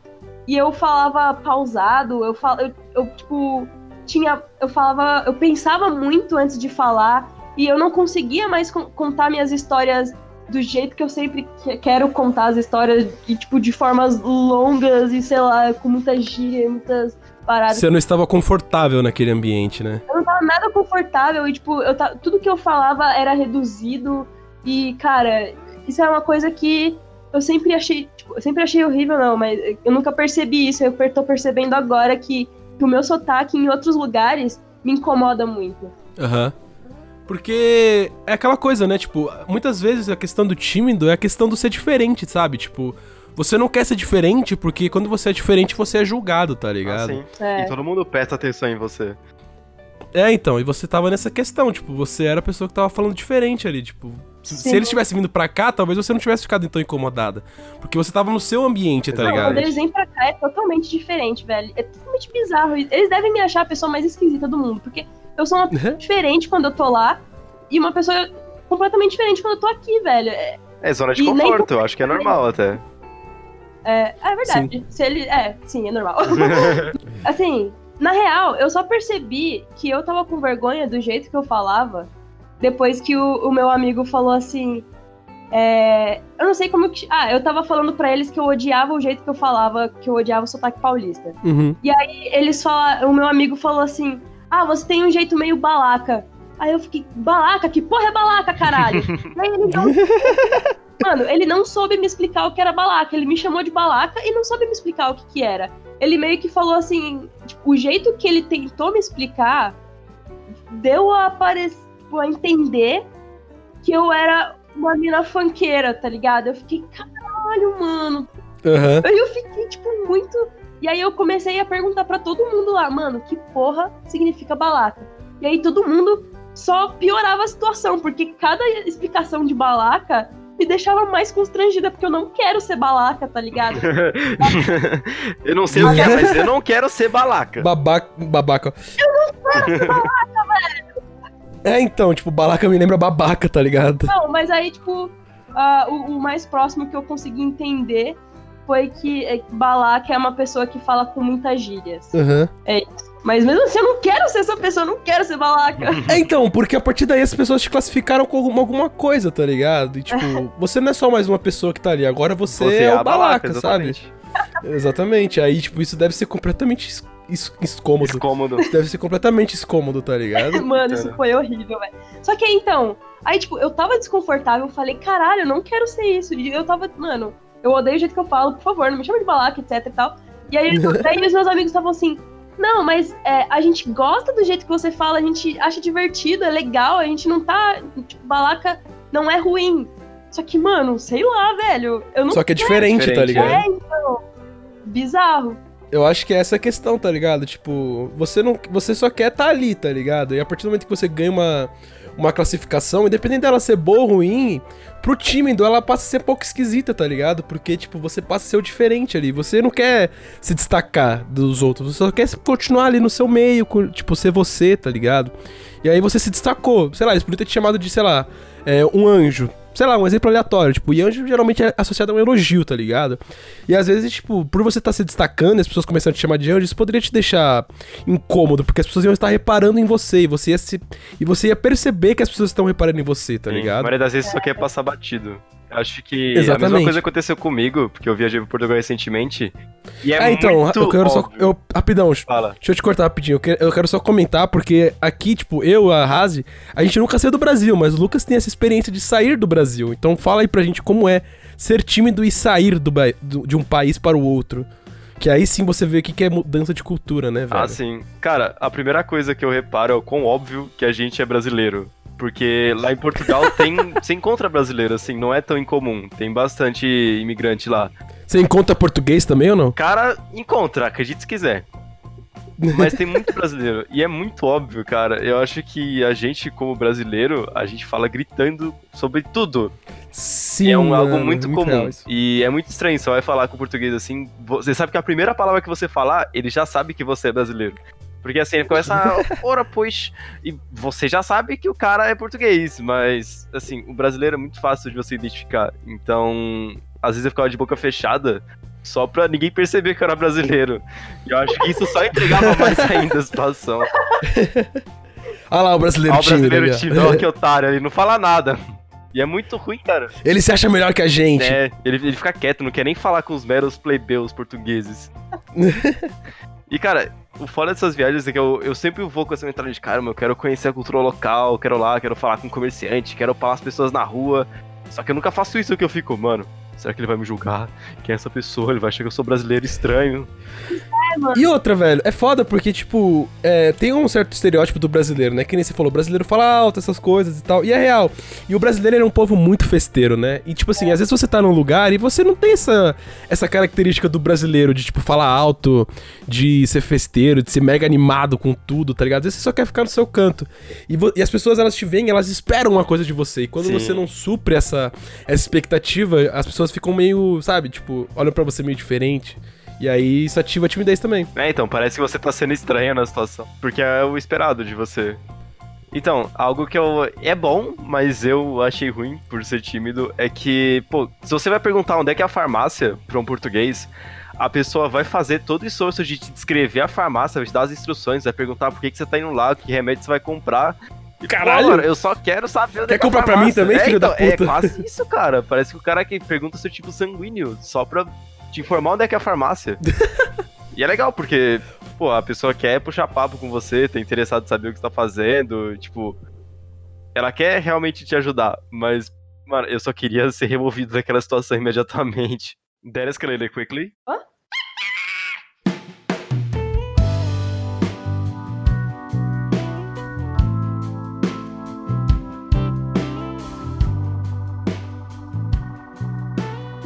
e eu falava pausado, eu, fal, eu, eu tipo, tinha. Eu falava. Eu pensava muito antes de falar e eu não conseguia mais con- contar minhas histórias do jeito que eu sempre que- quero contar as histórias, e, tipo, de formas longas e, sei lá, com muita gíria, muitas paradas. Você não estava confortável naquele ambiente, né? Eu não tava nada confortável e, tipo, eu tudo que eu falava era reduzido. E, cara, isso é uma coisa que eu sempre achei. Tipo, eu sempre achei horrível, não, mas eu nunca percebi isso. Eu tô percebendo agora que, que o meu sotaque em outros lugares me incomoda muito. Aham. Porque é aquela coisa, né? Tipo, muitas vezes a questão do tímido é a questão do ser diferente, sabe? Tipo, você não quer ser diferente porque quando você é diferente você é julgado, tá ligado? Assim. É. E todo mundo presta atenção em você. É, então, e você tava nessa questão, tipo, você era a pessoa que tava falando diferente ali, tipo. Se, se Sim. eles tivessem vindo pra cá, talvez você não tivesse ficado tão incomodada. Porque você tava no seu ambiente, tá. Não, ligado? quando eles vêm pra cá é totalmente diferente, velho. É totalmente bizarro. Eles devem me achar a pessoa mais esquisita do mundo, porque eu sou uma pessoa diferente quando eu tô lá e uma pessoa completamente diferente quando eu tô aqui, velho. É, É zona de E conforto, eu acho que é normal até. é, é verdade. Se ele. É, sim, é normal. assim, na real, eu só percebi que eu tava com vergonha do jeito que eu falava depois que o, o meu amigo falou assim. é, eu não sei como que. Ah, eu tava falando pra eles que eu odiava o jeito que eu falava, que eu odiava o sotaque paulista. Uhum. E aí eles falaram, o meu amigo falou assim: Ah, você tem um jeito meio balaca. Aí eu fiquei, balaca? Que porra é balaca, caralho? aí ele não. Mano, ele não soube me explicar o que era balaca. Ele me chamou de balaca e não soube me explicar o que, que era. Ele meio que falou assim: tipo, o jeito que ele tentou me explicar deu a, apare... a entender que eu era uma mina funkeira, tá ligado? Eu fiquei, caralho, mano. Aí eu fiquei, tipo, muito. E aí eu comecei a perguntar pra todo mundo lá, mano, que porra significa balaca? E aí todo mundo só piorava a situação, porque cada explicação de balaca me deixava mais constrangida, porque eu não quero ser balaca, tá ligado? eu não sei o que é, mas eu não quero ser balaca. Babaca. Babaca. É, então, tipo, balaca me lembra babaca, tá ligado? Não, mas aí, tipo, ah, o, o mais próximo que eu consegui entender foi que é, balaca é uma pessoa que fala com muitas gírias. Aham. Mas mesmo assim, eu não quero ser essa pessoa, eu não quero ser balaca. É, então, porque a partir daí as pessoas te classificaram com alguma, coisa, tá ligado? E, tipo, você não é só mais uma pessoa que tá ali, agora você, é, o a balaca, sabe? exatamente. Exatamente. Aí, tipo, isso deve ser completamente es- es- escômodo. Descômodo. Deve ser completamente escômodo, tá ligado? Mano, isso foi horrível, velho. Só que aí, então, aí, tipo, eu tava desconfortável, eu falei, caralho, eu não quero ser isso. E eu tava, mano, eu odeio o jeito que eu falo, por favor, não me chama de balaca, etc e tal. E aí, daí os meus amigos estavam assim, não, mas é, a gente gosta do jeito que você fala, a gente acha divertido, é legal, a gente não tá. Tipo, balaca não é ruim. Só que, mano, sei lá, velho. Eu não Só que é diferente, tá Diferente, ligado? É, então. Bizarro. Eu acho que é essa a questão, tá ligado? Tipo, você não, você só quer tá ali, tá ligado? E a partir do momento que você ganha uma, uma classificação, independente dela ser boa ou ruim, pro tímido ela passa a ser um pouco esquisita, tá ligado? Porque, tipo, você passa a ser o diferente ali. Você não quer se destacar dos outros, você só quer continuar ali no seu meio, tipo, ser você, tá ligado? E aí você se destacou. Sei lá, eles podiam ter te chamado de, sei lá, é, um anjo. Sei lá, um exemplo aleatório. Tipo, e anjo geralmente é associado a um elogio, tá ligado? E às vezes, tipo, por você estar se destacando e as pessoas começando a te chamar de anjo, isso poderia te deixar incômodo, porque as pessoas iam estar reparando em você e você ia se. E você ia perceber que as pessoas estão reparando em você, tá Sim, A ligado? maioria das vezes só quer passar batido. Acho que a Exatamente. mesma coisa aconteceu comigo, porque eu viajei pro Portugal recentemente. E é É, então, muito eu quero só. óbvio. Eu, rapidão, Fala. Deixa eu te cortar rapidinho. Eu quero, eu quero só comentar, porque aqui, tipo, eu, a Razi, a gente nunca saiu do Brasil, mas o Lucas tem essa experiência de sair do Brasil. Então fala aí pra gente como é ser tímido e sair do, do- de um país para o outro. Que aí sim você vê o que, que é mudança de cultura, né, velho? Ah, sim. Cara, a primeira coisa que eu reparo é o quão óbvio que a gente é brasileiro. Porque lá em Portugal tem. Você encontra brasileiro, assim, não é tão incomum. Tem bastante imigrante lá. Você encontra português também ou não? Cara, encontra, acredite se quiser. Mas tem muito brasileiro. E é muito óbvio, cara. Eu acho que a gente, como brasileiro, a gente fala gritando sobre tudo. Sim, é um, algo mano, muito comum. E é muito estranho. Você vai falar com o português assim. Você sabe que a primeira palavra que você falar, ele já sabe que você é brasileiro. Porque assim, ele começa a. Ora, pois. E você já sabe que o cara é português. Mas, assim, o brasileiro é muito fácil de você identificar. Então, às vezes eu ficava de boca fechada. Só pra ninguém perceber que eu era brasileiro. E eu acho que isso só entregava mais ainda a situação. Ah lá, o brasileiro Ó, o brasileiro tímido, que otário, ele não fala nada. E é muito ruim, cara. Ele se acha melhor que a gente. É, ele, ele fica quieto, não quer nem falar com os meros plebeus portugueses. e, cara, o foda dessas viagens é que eu, eu sempre vou com essa mentalidade de, cara, eu quero conhecer a cultura local, quero lá, quero falar com comerciante, quero falar as pessoas na rua. Só que eu nunca faço isso que eu fico, mano. Será que ele vai me julgar? Quem é essa pessoa? Ele vai achar que eu sou brasileiro estranho. É, mano. E outra, velho, é foda porque, tipo, é, tem um certo estereótipo do brasileiro, né? Que nem você falou, o brasileiro fala alto, essas coisas e tal. E é real. E o brasileiro ele é um povo muito festeiro, né? E, tipo assim, às vezes você tá num lugar e você não tem essa, essa característica do brasileiro de, tipo, falar alto, de ser festeiro, de ser mega animado com tudo, tá ligado? Às vezes você só quer ficar no seu canto. E, e as pessoas, elas te veem, elas esperam uma coisa de você. E quando Sim. você não supre essa, essa expectativa, as pessoas ficam meio, sabe? Tipo, olham pra você meio diferente. E aí isso ativa a timidez também. É, então, parece que você tá sendo estranha na situação. Porque é o esperado de você. Então, algo que eu. É bom, mas eu achei ruim por ser tímido, é que, pô, se você vai perguntar onde é que é a farmácia pra um português, a pessoa vai fazer todo o esforço de te descrever a farmácia, vai te dar as instruções, vai perguntar por que, que você tá indo lá, que remédio você vai comprar. E, pô, Caralho! mano, eu só quero saber onde Quer é que é a comprar pra mim também, É, filho da então, É puta? quase isso, cara. Parece que o cara que pergunta seu tipo sanguíneo, só pra te informar onde é que é a farmácia. E é legal, porque, pô, a pessoa quer puxar papo com você, tá interessado em saber o que você tá fazendo, tipo. Ela quer realmente te ajudar, mas, mano, eu só queria ser removido daquela situação imediatamente. That escalated quickly.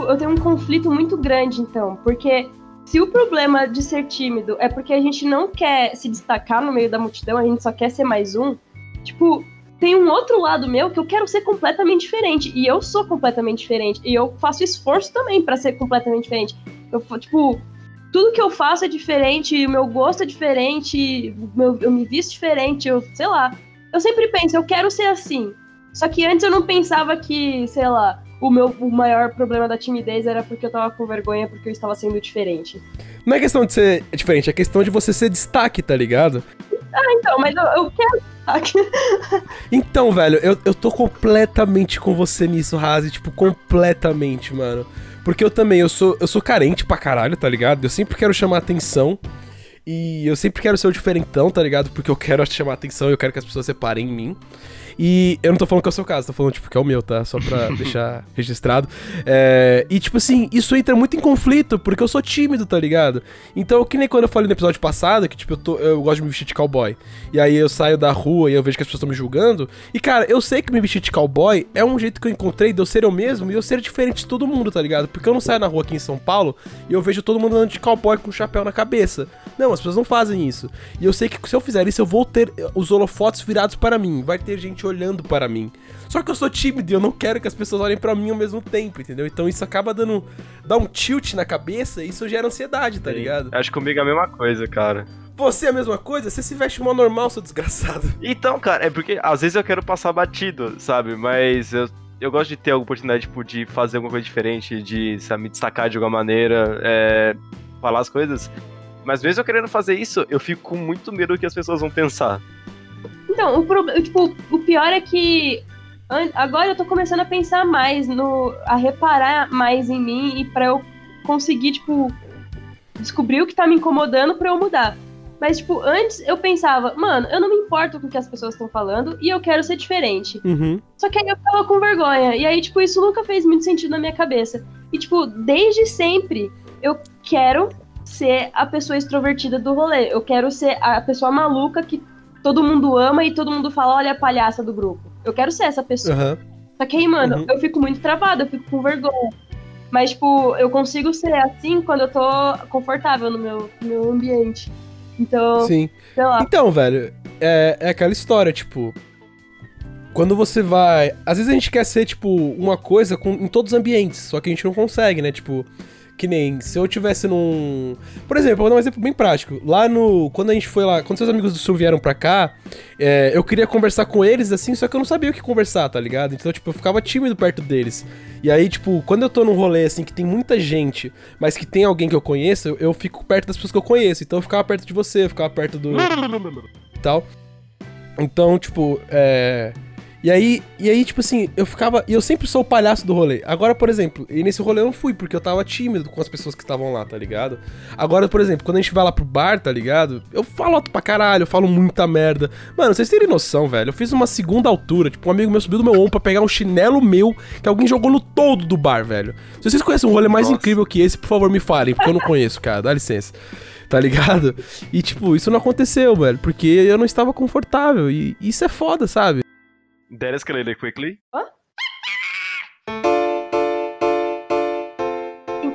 Eu tenho um conflito muito grande, então, porque se o problema de ser tímido é porque a gente não quer se destacar no meio da multidão, a gente só quer ser mais um, tipo, tem um outro lado meu que eu quero ser completamente diferente, e eu sou completamente diferente, e eu faço esforço também pra ser completamente diferente. Eu, tipo, tudo que eu faço é diferente, o meu gosto é diferente, o meu- eu me visto diferente, eu, sei lá. Eu sempre penso, eu quero ser assim. Só que antes eu não pensava que, sei lá, o meu o maior problema da timidez era porque eu tava com vergonha porque eu estava sendo diferente. Não é questão de ser diferente, é questão de você ser destaque, tá ligado? Então, mas eu, eu quero. Então, velho, eu, eu tô completamente com você nisso, Razi, tipo, completamente, mano. Porque eu também, eu sou, eu sou carente pra caralho, tá ligado? Eu sempre quero chamar atenção. E eu sempre quero ser o diferentão, tá ligado? Porque eu quero chamar atenção e eu quero que as pessoas separem em mim. E eu não tô falando que é o seu caso, tô falando, tipo, que é o meu, tá? Só pra deixar registrado. É, e, tipo assim, isso entra muito em conflito, porque eu sou tímido, tá ligado? Então, que nem quando eu falei no episódio passado, que, tipo, eu, tô, eu gosto de me vestir de cowboy. E aí eu saio da rua e eu vejo que as pessoas estão me julgando. E, cara, eu sei que me vestir de cowboy é um jeito que eu encontrei de eu ser eu mesmo e eu ser diferente de todo mundo, tá ligado? Porque eu não saio na rua aqui em São Paulo e eu vejo todo mundo andando de cowboy com um chapéu na cabeça. Não, as pessoas não fazem isso. E eu sei que se eu fizer isso, eu vou ter os holofotes virados para mim. Vai ter gente olhando para mim. Só que eu sou tímido e eu não quero que as pessoas olhem pra mim ao mesmo tempo, entendeu? Então isso acaba dando. dá um tilt na cabeça e isso gera ansiedade, tá ligado? Acho que comigo é a mesma coisa, cara. Você é a mesma coisa? Você se veste mal normal, seu desgraçado. Então, cara, é porque às vezes eu quero passar batido, sabe? Mas eu, eu gosto de ter a oportunidade, tipo, de fazer alguma coisa diferente, de sabe, me destacar de alguma maneira, é, falar as coisas. Mas mesmo eu querendo fazer isso, eu fico com muito medo do que as pessoas vão pensar. Então, o problema. Tipo, o pior é que. Agora eu tô começando a pensar mais no. a reparar mais em mim e pra eu conseguir, tipo, descobrir o que tá me incomodando pra eu mudar. Mas, tipo, antes eu pensava, mano, eu não me importo com o que as pessoas estão falando e eu quero ser diferente. Uhum. Só que aí eu ficava com vergonha. E aí, tipo, isso nunca fez muito sentido na minha cabeça. E, tipo, desde sempre eu quero ser a pessoa extrovertida do rolê. Eu quero ser a pessoa maluca que todo mundo ama e todo mundo fala, olha a palhaça do grupo. Eu quero ser essa pessoa. Aham. Só que aí, mano, Uhum. eu fico muito travada, eu fico com vergonha. Mas, tipo, eu consigo ser assim quando eu tô confortável no meu, no meu ambiente. Então, Sim. sei lá. Então, velho, é, é aquela história, tipo. Quando você vai. Às vezes a gente quer ser, tipo, uma coisa com, em todos os ambientes, só que a gente não consegue, né? Tipo, que nem se eu tivesse num. Por exemplo, vou dar um exemplo bem prático. Lá no. Quando a gente foi lá. Quando seus amigos do Sul vieram pra cá, é, eu queria conversar com eles, assim, só que eu não sabia o que conversar, tá ligado? Então, tipo, eu ficava tímido perto deles. E aí, tipo, quando eu tô num rolê, assim, que tem muita gente, mas que tem alguém que eu conheço, eu, eu fico perto das pessoas que eu conheço. Então eu ficava perto de você, eu ficava perto do. e tal. Então, tipo, é. E aí, e aí, tipo assim, eu ficava. E eu sempre sou o palhaço do rolê. Agora, por exemplo, e nesse rolê eu não fui, porque eu tava tímido com as pessoas que estavam lá, tá ligado? Agora, por exemplo, quando a gente vai lá pro bar, tá ligado? Eu falo alto pra caralho, eu falo muita merda. Mano, vocês terem noção, velho. Eu fiz uma segunda altura, tipo, um amigo meu subiu do meu ombro pra pegar um chinelo meu que alguém jogou no todo do bar, velho. Se vocês conhecem um rolê mais Nossa. incrível que esse, por favor, me falem, porque eu não conheço, cara. Dá licença. tá ligado? E, tipo, isso não aconteceu, velho, porque eu não estava confortável. E isso é foda, sabe? That escalated quickly.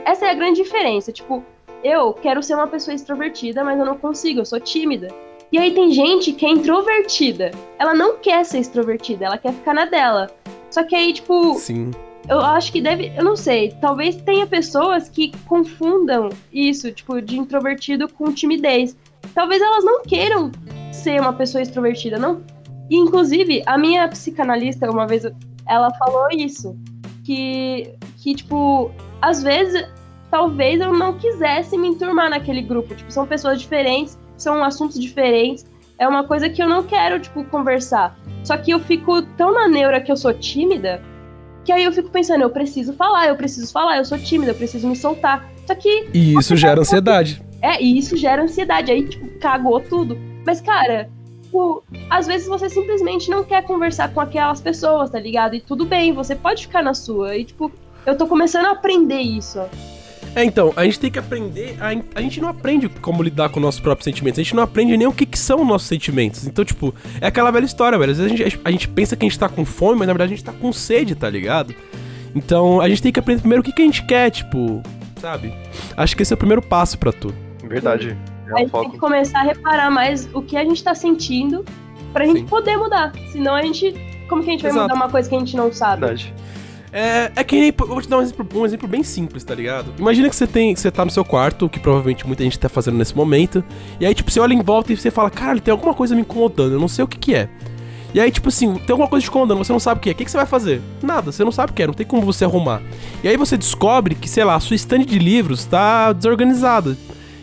Essa é a grande diferença. Tipo, eu quero ser uma pessoa extrovertida, mas eu não consigo, eu sou tímida. E aí tem gente que é introvertida. Ela não quer ser extrovertida, ela quer ficar na dela. Só que aí, tipo, Sim. eu acho que deve. Eu não sei. Talvez tenha pessoas que confundam isso, tipo, de introvertido com timidez. Talvez elas não queiram ser uma pessoa extrovertida, não. E, inclusive, a minha psicanalista, uma vez, ela falou isso. Que, que tipo, às vezes, talvez eu não quisesse me enturmar naquele grupo. Tipo, são pessoas diferentes, são assuntos diferentes. É uma coisa que eu não quero, tipo, conversar. Só que eu fico tão na neura que eu sou tímida, que aí eu fico pensando, eu preciso falar, eu preciso falar, eu sou tímida, eu preciso me soltar. Só que. E isso gera ansiedade. É, e isso gera ansiedade. Aí, tipo, cagou tudo. Mas, cara, tipo, às vezes você simplesmente não quer conversar com aquelas pessoas, tá ligado? E tudo bem, você pode ficar na sua. E, tipo, eu tô começando a aprender isso. É, então, a gente tem que aprender. A, a gente não aprende como lidar com nossos próprios sentimentos. A gente não aprende nem o que, que são nossos sentimentos. Então, tipo, é aquela velha história, velho. Às vezes a gente, a gente pensa que a gente tá com fome, mas na verdade a gente tá com sede, tá ligado? Então, a gente tem que aprender primeiro o que, que a gente quer, tipo, sabe? Acho que esse é o primeiro passo pra tudo. Verdade. É a gente tem que começar a reparar mais o que a gente tá sentindo pra gente Sim. poder mudar. Senão a gente. Como que a gente vai Exato. mudar uma coisa que a gente não sabe? Verdade. É, é que nem. Eu vou te dar um exemplo, um exemplo bem simples, tá ligado? Imagina que você tem. que Você tá no seu quarto, que provavelmente muita gente tá fazendo nesse momento. E aí, tipo, você olha em volta e você fala, caralho, tem alguma coisa me incomodando, eu não sei o que que é. E aí, tipo assim, tem alguma coisa te incomodando, você não sabe o que é. O que, que você vai fazer? Nada, você não sabe o que é, não tem como você arrumar. E aí você descobre que, sei lá, a sua estante de livros tá desorganizada.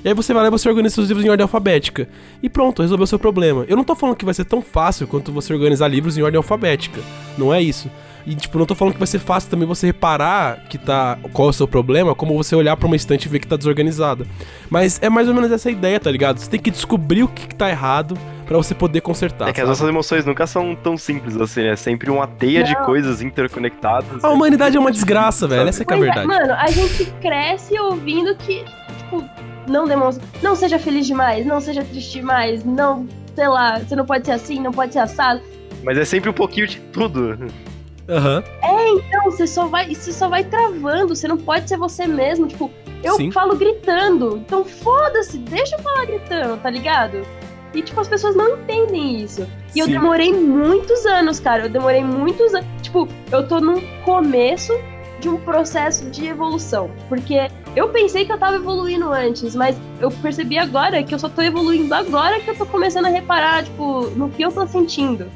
E aí você vai lá e você organiza seus livros em ordem alfabética. E pronto, resolveu o seu problema. Eu não tô falando que vai ser tão fácil quanto você organizar livros em ordem alfabética. Não é isso. E, tipo, não tô falando que vai ser fácil também você reparar que tá. qual é o seu problema, como você olhar pra uma estante e ver que tá desorganizada. Mas é mais ou menos essa ideia, tá ligado? Você tem que descobrir o que, que tá errado pra você poder consertar. É que as sabe? nossas emoções nunca são tão simples assim, é sempre uma teia de Não. coisas interconectadas. A humanidade é uma desgraça, velho. Essa que é a Pois verdade. mano, a gente cresce ouvindo que, tipo, não demonstra. Não seja feliz demais, não seja triste demais, não, sei lá, você não pode ser assim, não pode ser assado. Mas é sempre um pouquinho de tudo. Aham. Então, você só vai, você só vai travando, você não pode ser você mesmo. Tipo, eu Sim. falo gritando, então foda-se, deixa eu falar gritando, tá ligado? E, tipo, as pessoas não entendem isso. E eu Sim. demorei muitos anos, cara. Eu demorei muitos anos. Tipo, eu tô no começo de um processo de evolução. Porque eu pensei que eu tava evoluindo antes, mas eu percebi agora que eu só tô evoluindo agora que eu tô começando a reparar, tipo, no que eu tô sentindo.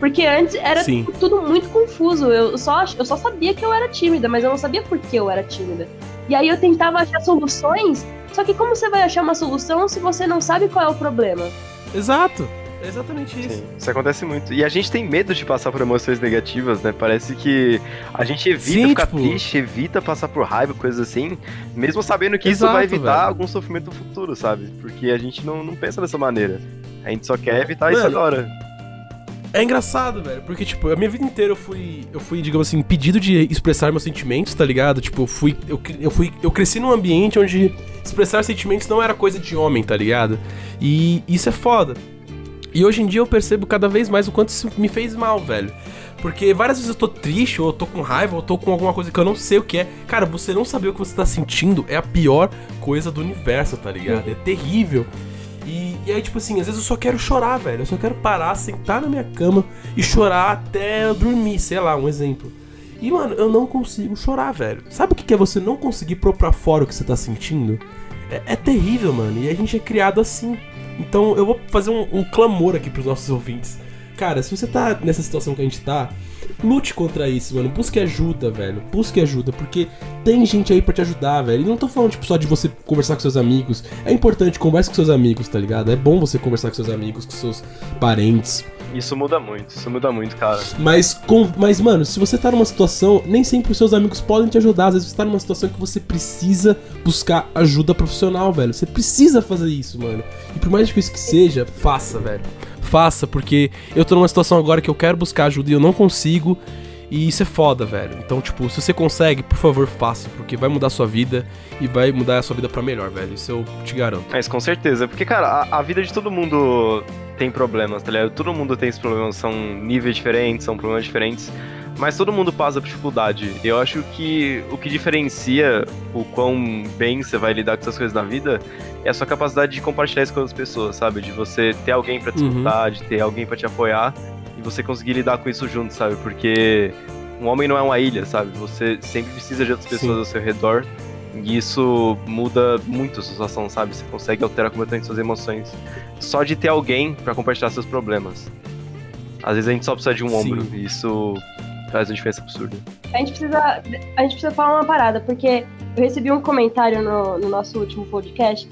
Porque antes era Sim. tipo, tudo muito confuso. Eu só, eu só sabia que eu era tímida, mas eu não sabia por que eu era tímida. E aí eu tentava achar soluções, só que como você vai achar uma solução se você não sabe qual é o problema? Exato. É exatamente isso. Sim, isso acontece muito. E a gente tem medo de passar por emoções negativas, né? Parece que a gente evita Sim, ficar tipo- triste, evita passar por raiva, coisas assim, mesmo sabendo que Exato, isso vai evitar velho. algum sofrimento futuro, sabe? Porque a gente não, não pensa dessa maneira. A gente só quer evitar isso Mano, agora. É engraçado, velho, porque, tipo, a minha vida inteira eu fui, eu fui, digamos assim, pedido de expressar meus sentimentos, tá ligado? Tipo, eu fui, eu, eu fui, eu cresci num ambiente onde expressar sentimentos não era coisa de homem, tá ligado? E isso é foda. E hoje em dia eu percebo cada vez mais o quanto isso me fez mal, velho. Porque várias vezes eu tô triste, ou eu tô com raiva, ou eu tô com alguma coisa que eu não sei o que é. Cara, você não saber o que você tá sentindo é a pior coisa do universo, tá ligado? É terrível. E, e aí, tipo assim, às vezes eu só quero chorar, velho. Eu só quero parar, sentar na minha cama e chorar até eu dormir, sei lá, um exemplo. E, mano, eu não consigo chorar, velho. Sabe o que é você não conseguir pôr pra fora o que você tá sentindo? É, é terrível, mano. E a gente é criado assim. Então eu vou fazer um, um clamor aqui pros nossos ouvintes. Cara, se você tá nessa situação que a gente tá, lute contra isso, mano. Busque ajuda, velho. Busque ajuda, porque tem gente aí pra te ajudar, velho. E não tô falando, tipo, só de você conversar com seus amigos. É importante, converse com seus amigos, tá ligado? É bom você conversar com seus amigos, com seus parentes. Isso muda muito, isso muda muito, cara. Mas, com, mas, mano, se você tá numa situação, nem sempre os seus amigos podem te ajudar. Às vezes você tá numa situação que você precisa buscar ajuda profissional, velho. Você precisa fazer isso, mano. E por mais difícil que seja, faça, velho. Faça, porque eu tô numa situação agora que eu quero buscar ajuda e eu não consigo. E isso é foda, velho. Então, tipo, se você consegue, por favor, faça, porque vai mudar a sua vida e vai mudar a sua vida para melhor, velho. Isso eu te garanto. É, isso com certeza. Porque, cara, a, a, vida de todo mundo tem problemas, tá ligado? Todo mundo tem esses problemas, são níveis diferentes, são problemas diferentes. Mas todo mundo passa por dificuldade. Eu acho que o que diferencia o quão bem você vai lidar com essas coisas na vida é a sua capacidade de compartilhar isso com outras pessoas, sabe? De você ter alguém para te uhum. escutar, de ter alguém para te apoiar e você conseguir lidar com isso junto, sabe? Porque um homem não é uma ilha, sabe? Você sempre precisa de outras pessoas Sim. ao seu redor. E isso muda muito a sua situação, sabe? Você consegue alterar completamente suas emoções. Só de ter alguém para compartilhar seus problemas. Às vezes a gente só precisa de um Sim. ombro. E isso faz uma diferença absurda. A gente precisa, a gente precisa falar uma parada, porque eu recebi um comentário no, no nosso último podcast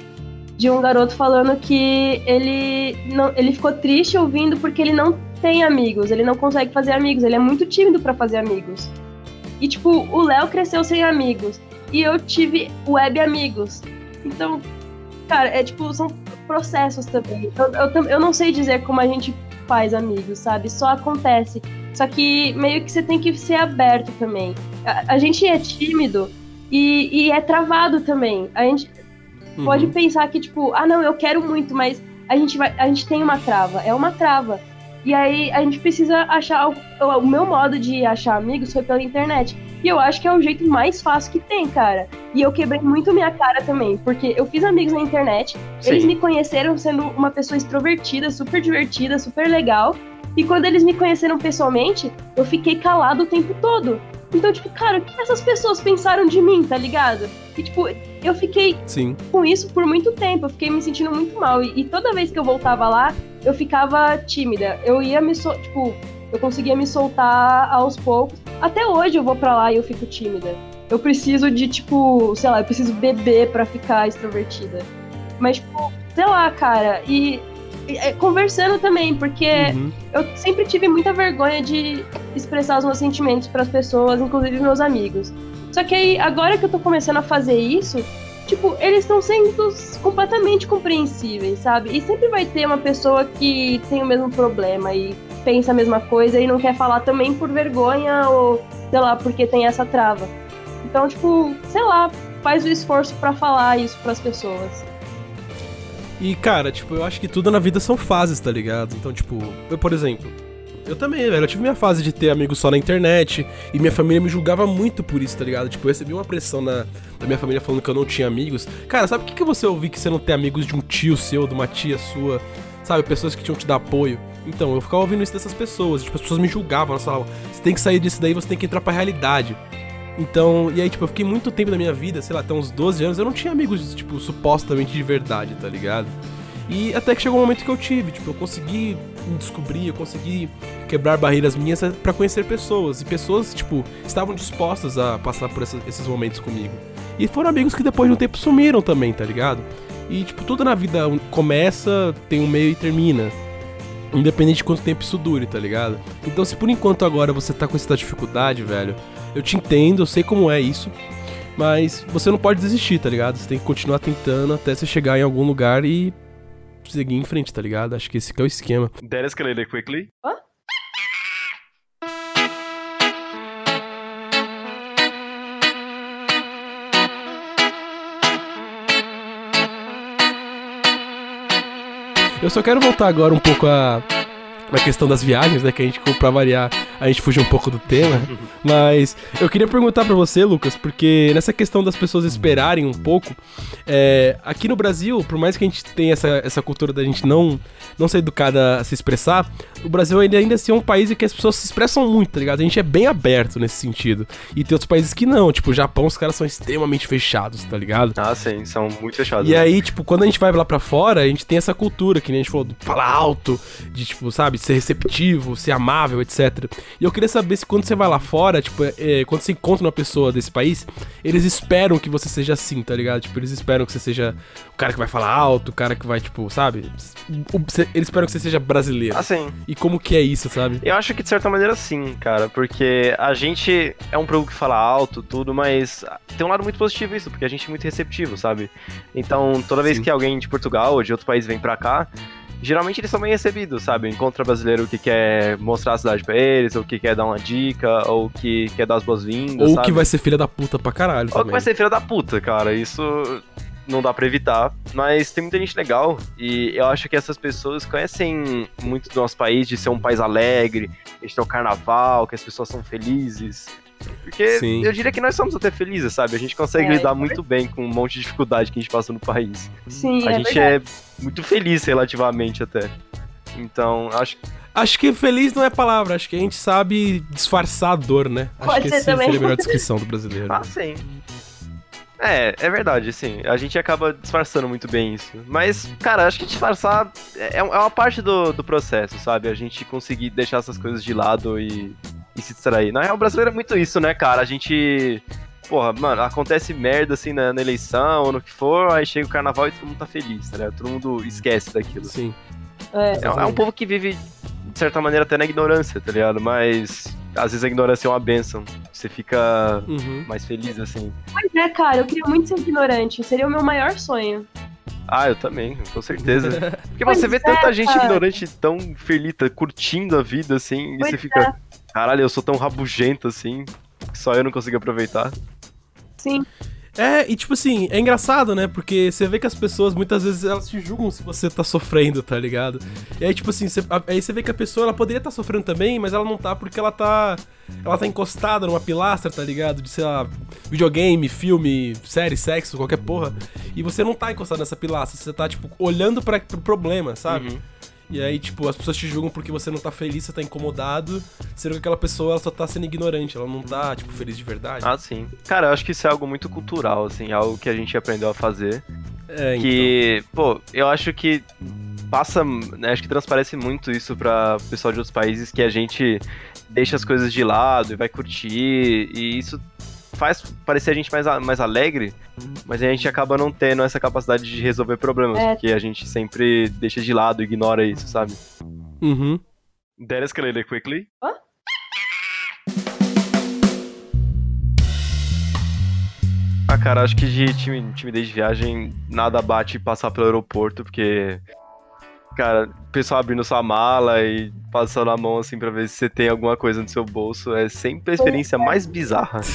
de um garoto falando que ele, não, ele ficou triste ouvindo porque ele não tem amigos, ele não consegue fazer amigos, ele é muito tímido para fazer amigos. E, tipo, o Léo cresceu sem amigos. E eu tive web amigos. Então, cara, é tipo, são processos também. Eu, eu, eu não sei dizer como a gente faz amigos, sabe? Só acontece. Só que meio que você tem que ser aberto também. A, a gente é tímido e, e, é travado também. A gente uhum. pode pensar que, tipo, ah, não, eu quero muito, mas a gente, vai, a gente tem uma trava. É uma trava. E aí a gente precisa achar. O, o meu modo de achar amigos foi pela internet. E eu acho que é o jeito mais fácil que tem, cara. E eu quebrei muito minha cara também, porque eu fiz amigos na internet, Sim. eles me conheceram sendo uma pessoa extrovertida, super divertida, super legal. E quando eles me conheceram pessoalmente, eu fiquei calado o tempo todo. Então, tipo, cara, o que essas pessoas pensaram de mim, tá ligado? E, tipo, eu fiquei Sim. com isso por muito tempo. Eu fiquei me sentindo muito mal. E, e, toda vez que eu voltava lá, eu ficava tímida. Eu ia me. So tipo, eu conseguia me soltar aos poucos. Até hoje eu vou para lá e eu fico tímida. Eu preciso de, tipo, sei lá, eu preciso beber para ficar extrovertida. Mas, tipo, sei lá, cara. E é, conversando também, porque uhum. eu sempre tive muita vergonha de expressar os meus sentimentos para as pessoas, inclusive meus amigos. Só que aí, agora que eu tô começando a fazer isso, tipo, eles estão sendo completamente compreensíveis, sabe? E sempre vai ter uma pessoa que tem o mesmo problema e pensa a mesma coisa e não quer falar também por vergonha ou, sei lá, porque tem essa trava. Então, tipo, sei lá, faz o esforço para falar isso para as pessoas. E, cara, tipo, eu acho que tudo na vida são fases, tá ligado? Então, tipo, eu, por exemplo, eu também, velho, eu tive minha fase de ter amigos só na internet e minha família me julgava muito por isso, tá ligado? Tipo, eu recebi uma pressão na, da minha família falando que eu não tinha amigos. Cara, sabe o que, que você ouvir que você não tem amigos de um tio seu, de uma tia sua, sabe? Pessoas que tinham te dar apoio. Então, eu ficava ouvindo isso dessas pessoas, tipo, as pessoas me julgavam, elas falavam, você tem que sair disso daí, você tem que entrar pra realidade. Então, e aí, tipo, eu fiquei muito tempo da minha vida, sei lá, até uns 12 anos, eu não tinha amigos, tipo, supostamente de verdade, tá ligado? E até que chegou um momento que eu tive, tipo, eu consegui me descobrir, eu consegui quebrar barreiras minhas para conhecer pessoas. E pessoas, tipo, estavam dispostas a passar por essa, esses momentos comigo. E foram amigos que depois de um tempo sumiram também, tá ligado? E, tipo, tudo na vida começa, tem um meio e termina. Independente de quanto tempo isso dure, tá ligado? Então, se por enquanto agora você tá com essa dificuldade, velho, eu te entendo, eu sei como é isso. Mas você não pode desistir, tá ligado? Você tem que continuar tentando até você chegar em algum lugar e seguir em frente, tá ligado? Acho que esse que é o esquema. That escalated quickly. Hã? Eu só quero voltar agora um pouco a na questão das viagens, né? Que a gente, pra variar, a gente fugiu um pouco do tema. Mas eu queria perguntar para você, Lucas, porque nessa questão das pessoas esperarem um pouco, é, aqui no Brasil, por mais que a gente tenha essa, essa cultura da gente não, não ser educada a se expressar, o Brasil ainda, ainda assim é um país em que as pessoas se expressam muito, tá ligado? A gente é bem aberto nesse sentido. E tem outros países que não, tipo, o Japão, os caras são extremamente fechados, tá ligado? Ah, sim, são muito fechados. E né? aí, tipo, quando a gente vai lá para fora, a gente tem essa cultura, que nem a gente falou, falar alto, de, tipo, sabe, ser receptivo, ser amável, etc. E eu queria saber se quando você vai lá fora, tipo, é, quando você encontra uma pessoa desse país, eles esperam que você seja assim, tá ligado? Tipo, eles esperam que você seja o cara que vai falar alto, o cara que vai, tipo, sabe? Eles esperam que você seja brasileiro. Assim. E como que é isso, sabe? Eu acho que de certa maneira sim, cara, porque a gente é um povo que fala alto, tudo, mas tem um lado muito positivo isso, porque a gente é muito receptivo, sabe? Então, toda vez sim. que alguém de Portugal ou de outro país vem pra cá, geralmente eles são bem recebidos, sabe? Encontra brasileiro que quer mostrar a cidade pra eles, ou que quer dar uma dica, ou que quer dar as boas-vindas, Ou sabe? que vai ser filha da puta pra caralho Ou também. que vai ser filha da puta, cara. Isso não dá pra evitar. Mas tem muita gente legal. E eu acho que essas pessoas conhecem muito do nosso país, de ser um país alegre, a gente tem o carnaval, que as pessoas são felizes. Porque Sim. eu diria que nós somos até felizes, sabe? A gente consegue É, lidar é muito bem com um monte de dificuldade que a gente passa no país. Sim, a é gente verdade. é muito feliz relativamente até. Então, acho que Acho que feliz não é palavra, acho que a gente sabe disfarçar a dor, né? Acho Pode que ser essa também. seria a melhor descrição do brasileiro. Ah, sim. É, é verdade, assim. A gente acaba disfarçando muito bem isso. Mas, cara, acho que disfarçar é, é uma parte do, do processo, sabe? A gente conseguir deixar essas coisas de lado e, e se distrair. Na real, o brasileiro é muito isso, né, cara? A gente. Porra, mano, acontece merda assim na, na eleição ou no que for, aí chega o carnaval e todo mundo tá feliz, tá ligado? Todo mundo esquece daquilo. Sim. É. É, é um povo que vive, de certa maneira, até na ignorância, tá ligado? Mas às vezes a ignorância é uma benção. Você fica Uhum. mais feliz, assim. Pois é, cara, eu queria muito ser ignorante. Seria o meu maior sonho. Ah, eu também, com certeza. Porque Pois você vê é, tanta gente cara. ignorante tão feliz, curtindo a vida, assim, e Pois você fica, caralho, eu sou tão rabugento, assim, que só eu não consigo aproveitar. Sim. É, e tipo assim, é engraçado, né? Porque você vê que as pessoas, muitas vezes, elas te julgam se você tá sofrendo, tá ligado? E aí, tipo assim, você, aí você vê que a pessoa, ela poderia estar sofrendo também, mas ela não tá porque ela tá... Ela tá encostada numa pilastra, tá ligado? De, sei lá, videogame, filme, série, sexo, qualquer porra. E você não tá encostado nessa pilastra, você tá, tipo, olhando pra, pro problema, sabe? Uhum. E aí, tipo, as pessoas te julgam porque você não tá feliz, você tá incomodado, sendo que aquela pessoa, ela só tá sendo ignorante, ela não tá, tipo, feliz de verdade. Ah, sim. Cara, eu acho que isso é algo muito cultural, assim, algo que a gente aprendeu a fazer. é, então. Que, pô, eu acho que passa, né, acho que transparece muito isso pra pessoal de outros países, que a gente deixa as coisas de lado e vai curtir, e isso faz parecer a gente mais, mais alegre, mas a gente acaba não tendo essa capacidade de resolver problemas, É. porque a gente sempre deixa de lado, ignora isso, sabe? Uhum. That escalated quickly. Hã? Ah, cara, acho que de time, timidez de viagem nada bate passar pelo aeroporto, porque. Cara, o pessoal abrindo sua mala e passando a mão assim pra ver se você tem alguma coisa no seu bolso é sempre a experiência mais bizarra.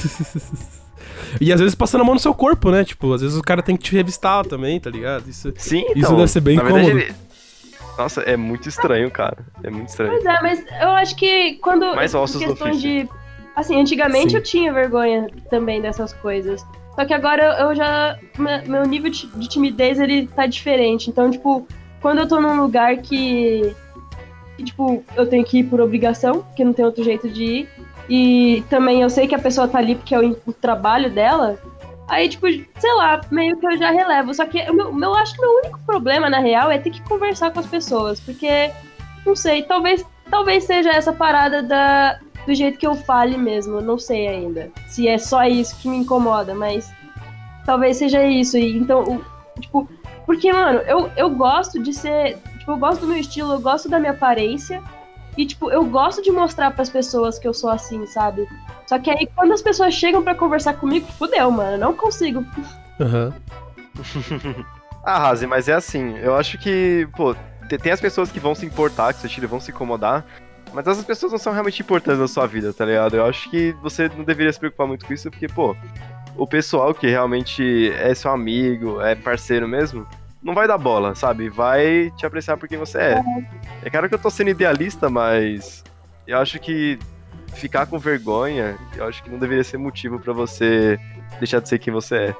E às vezes passando a mão no seu corpo, né? Tipo, às vezes o cara tem que te revistar também, tá ligado? Isso. Sim, Isso então, deve ser bem na verdade, incômodo. ele- Nossa, é muito estranho, cara. É muito estranho. Pois é, mas eu acho que quando. Mais ossos em do questão de. Assim, antigamente Sim. eu tinha vergonha também dessas coisas. Só que agora eu já. me- Meu nível de de timidez ele tá diferente. Então, tipo, quando eu tô num lugar que. que, tipo, eu tenho que ir por obrigação, porque não tem outro jeito de ir. E também eu sei que a pessoa tá ali porque é o, o trabalho dela. Aí, tipo, sei lá, meio que eu já relevo. Só que meu- eu acho que meu único problema, na real, é ter que conversar com as pessoas. Porque, não sei, talvez, talvez seja essa parada da, do jeito que eu fale mesmo. Eu não sei ainda. Se é só isso que me incomoda, mas talvez seja isso. E, então, o- tipo, porque, mano, eu, eu gosto de ser. Tipo, eu gosto do meu estilo, eu gosto da minha aparência. E, tipo, eu gosto de mostrar pras pessoas que eu sou assim, sabe? Só que aí, quando as pessoas chegam pra conversar comigo, fudeu, mano. eu Não consigo. Aham. Ah, Razi, mas é assim, eu acho que, pô, te- tem as pessoas que vão se importar com seu estilo vão se incomodar, mas essas pessoas não são realmente importantes na sua vida, tá ligado? Eu acho que você não deveria se preocupar muito com isso, porque, pô, o pessoal que realmente é seu amigo, é parceiro mesmo, não vai dar bola, sabe? Vai te apreciar por quem você é. É claro que eu tô sendo idealista, mas eu acho que ficar com vergonha, eu acho que não deveria ser motivo pra você deixar de ser quem você é.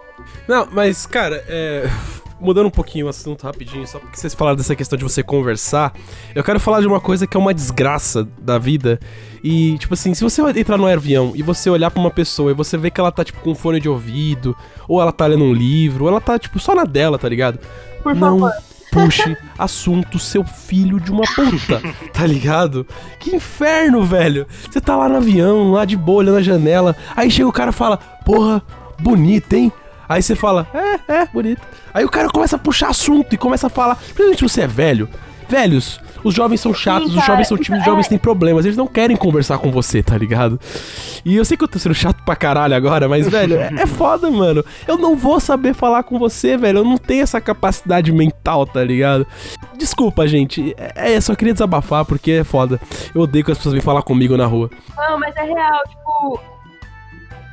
Não, mas, cara, é, mudando um pouquinho o assunto rapidinho, só porque vocês falaram dessa questão de você conversar, eu quero falar de uma coisa que é uma desgraça da vida. E, tipo assim, se você entrar no avião e você olhar pra uma pessoa e você vê que ela tá, tipo, com fone de ouvido, ou ela tá lendo um livro, ou ela tá, tipo, só na dela, tá ligado? Por não favor. puxe assunto, seu filho de uma puta, tá ligado? Que inferno, velho. Você tá lá no avião, lá de boa, olhando a janela, aí chega o cara e fala, porra, bonita, hein? Aí você fala, é, é, bonito. Aí o cara começa a puxar assunto e começa a falar, principalmente você é velho. Velhos, os jovens são chatos, os cara, jovens são tímidos, os é. jovens têm problemas, eles não querem conversar com você, tá ligado? E eu sei que eu tô sendo chato pra caralho agora, mas, velho, é, é foda, mano. Eu não vou saber falar com você, velho. Eu não tenho essa capacidade mental, tá ligado? De desculpa, gente. É, é, só queria desabafar porque é foda. Eu odeio que as pessoas vêm falar comigo na rua. Não, mas é real, tipo.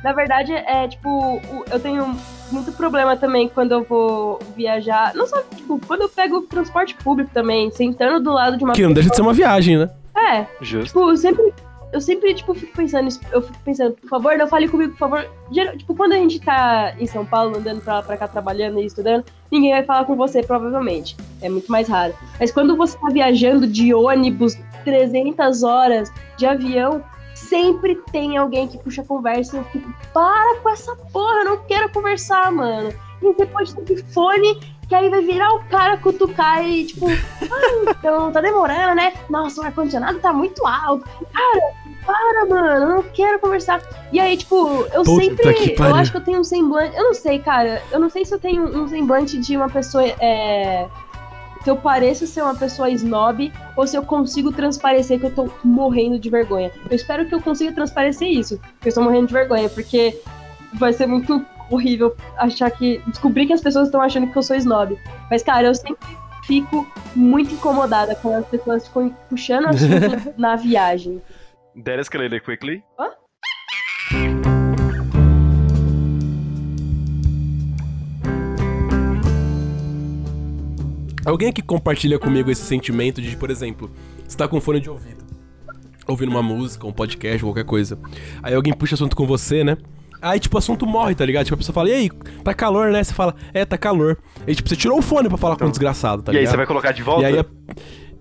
Na verdade, é tipo, eu tenho muito problema também quando eu vou viajar. Não só, tipo, quando eu pego transporte público também, sentando do lado de uma Que não deixa de ser uma viagem, né? É. Justo. Tipo, eu sempre. Eu sempre, tipo, fico pensando, eu fico pensando, por favor, não fale comigo, por favor. Geral, tipo, quando a gente tá em São Paulo, andando pra lá pra cá, trabalhando e estudando, ninguém vai falar com você, provavelmente. É muito mais raro. Mas quando você tá viajando de ônibus 300 horas, de avião, sempre tem alguém que puxa conversa e eu fico, para com essa porra, eu não quero conversar, mano. E você pode ter fone que aí vai virar o cara cutucar e, tipo, ah, então tá demorando, né? Nossa, o ar-condicionado tá muito alto. Cara, para, mano, eu não quero conversar. E aí, tipo, eu Puta sempre. que Eu acho que eu tenho um semblante. Eu não sei, cara. Eu não sei se eu tenho um semblante de uma pessoa. É, se eu pareço ser uma pessoa snob ou se eu consigo transparecer que eu tô morrendo de vergonha. Eu espero que eu consiga transparecer isso, que eu estou morrendo de vergonha, porque vai ser muito horrível achar que. descobrir que as pessoas estão achando que eu sou snob. Mas, cara, eu sempre fico muito incomodada quando as pessoas ficam puxando assunto na viagem. That escalated quickly. Alguém aqui compartilha comigo esse sentimento de, por exemplo, você tá com fone de ouvido, ouvindo uma música, um podcast, qualquer coisa. Aí alguém puxa assunto com você, né? Aí, tipo, o assunto morre, tá ligado? Tipo, a pessoa fala, e aí, tá calor, né? Você fala, é, tá calor. Aí, tipo, você tirou o fone pra falar com um desgraçado, tá e aí, ligado? você vai colocar de volta? E aí, a,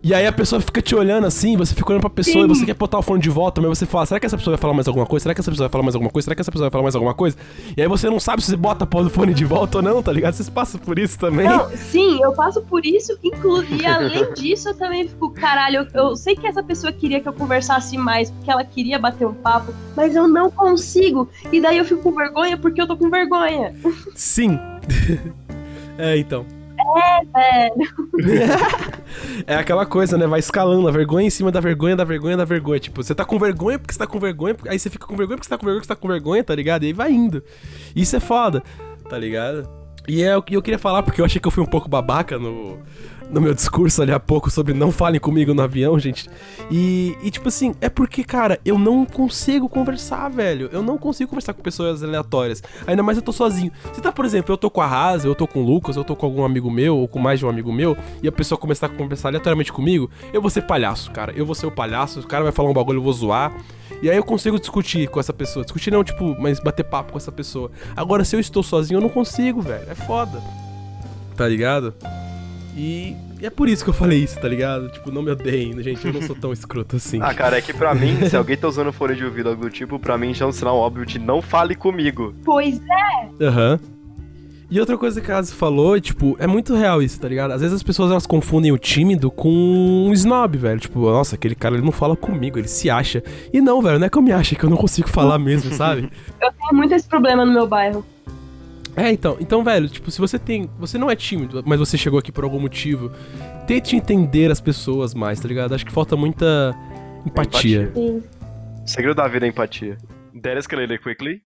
e aí a pessoa fica te olhando assim, você fica olhando pra pessoa Sim. e você quer botar o fone de volta, mas você fala, será que essa pessoa vai falar mais alguma coisa? Será que essa pessoa vai falar mais alguma coisa? Será que essa pessoa vai falar mais alguma coisa? E aí você não sabe se você bota a porra do fone de volta ou não, tá ligado? Vocês passam por isso também. Não, sim, eu passo por isso, inclu... e além disso, eu também fico, caralho, eu, eu sei que essa pessoa queria que eu conversasse mais, porque ela queria bater um papo, mas eu não consigo. E daí eu fico com vergonha porque eu tô com vergonha. Sim. é, então. É, É aquela coisa, né? Vai escalando a vergonha em cima da vergonha, da vergonha, da vergonha. Tipo, você tá com vergonha porque você tá com vergonha, aí você fica com vergonha porque você tá com vergonha, porque você tá com vergonha, tá ligado? E aí vai indo. Isso é foda, tá ligado? E é eu queria falar, porque eu achei que eu fui um pouco babaca no, no meu discurso ali há pouco sobre não falem comigo no avião, gente. E, e, tipo assim, é porque, cara, eu não consigo conversar, velho. Eu não consigo conversar com pessoas aleatórias. Ainda mais eu tô sozinho. Se tá, por exemplo, eu tô com a Rasa, eu tô com o Lucas, eu tô com algum amigo meu, ou com mais de um amigo meu, e a pessoa começar a conversar aleatoriamente comigo, eu vou ser palhaço, cara. Eu vou ser o palhaço, o cara vai falar um bagulho, eu vou zoar. E aí eu consigo discutir com essa pessoa. Discutir não, tipo, mas bater papo com essa pessoa. Agora, se eu estou sozinho, eu não consigo, velho. É foda. Tá ligado? E é por isso que eu falei isso, tá ligado? Tipo, não me odeiem, gente. Eu não sou tão escroto assim. Ah, cara, é que pra mim, se alguém tá usando fone de ouvido algo do tipo, pra mim já é um sinal óbvio de não fale comigo. pois é. Aham. E outra coisa que a Asi falou, tipo, é muito real isso, tá ligado? Às vezes as pessoas elas confundem o tímido com um snob, velho. Tipo, nossa, aquele cara ele não fala comigo, ele se acha. E não, velho, não é que eu me ache, é que eu não consigo falar mesmo, sabe? Eu tenho muito esse problema no meu bairro. É, então, então, velho, tipo, se você tem. Você não é tímido, mas você chegou aqui por algum motivo, tente entender as pessoas mais, tá ligado? Acho que falta muita empatia. Sim. O segredo da vida é empatia. That escalated quickly.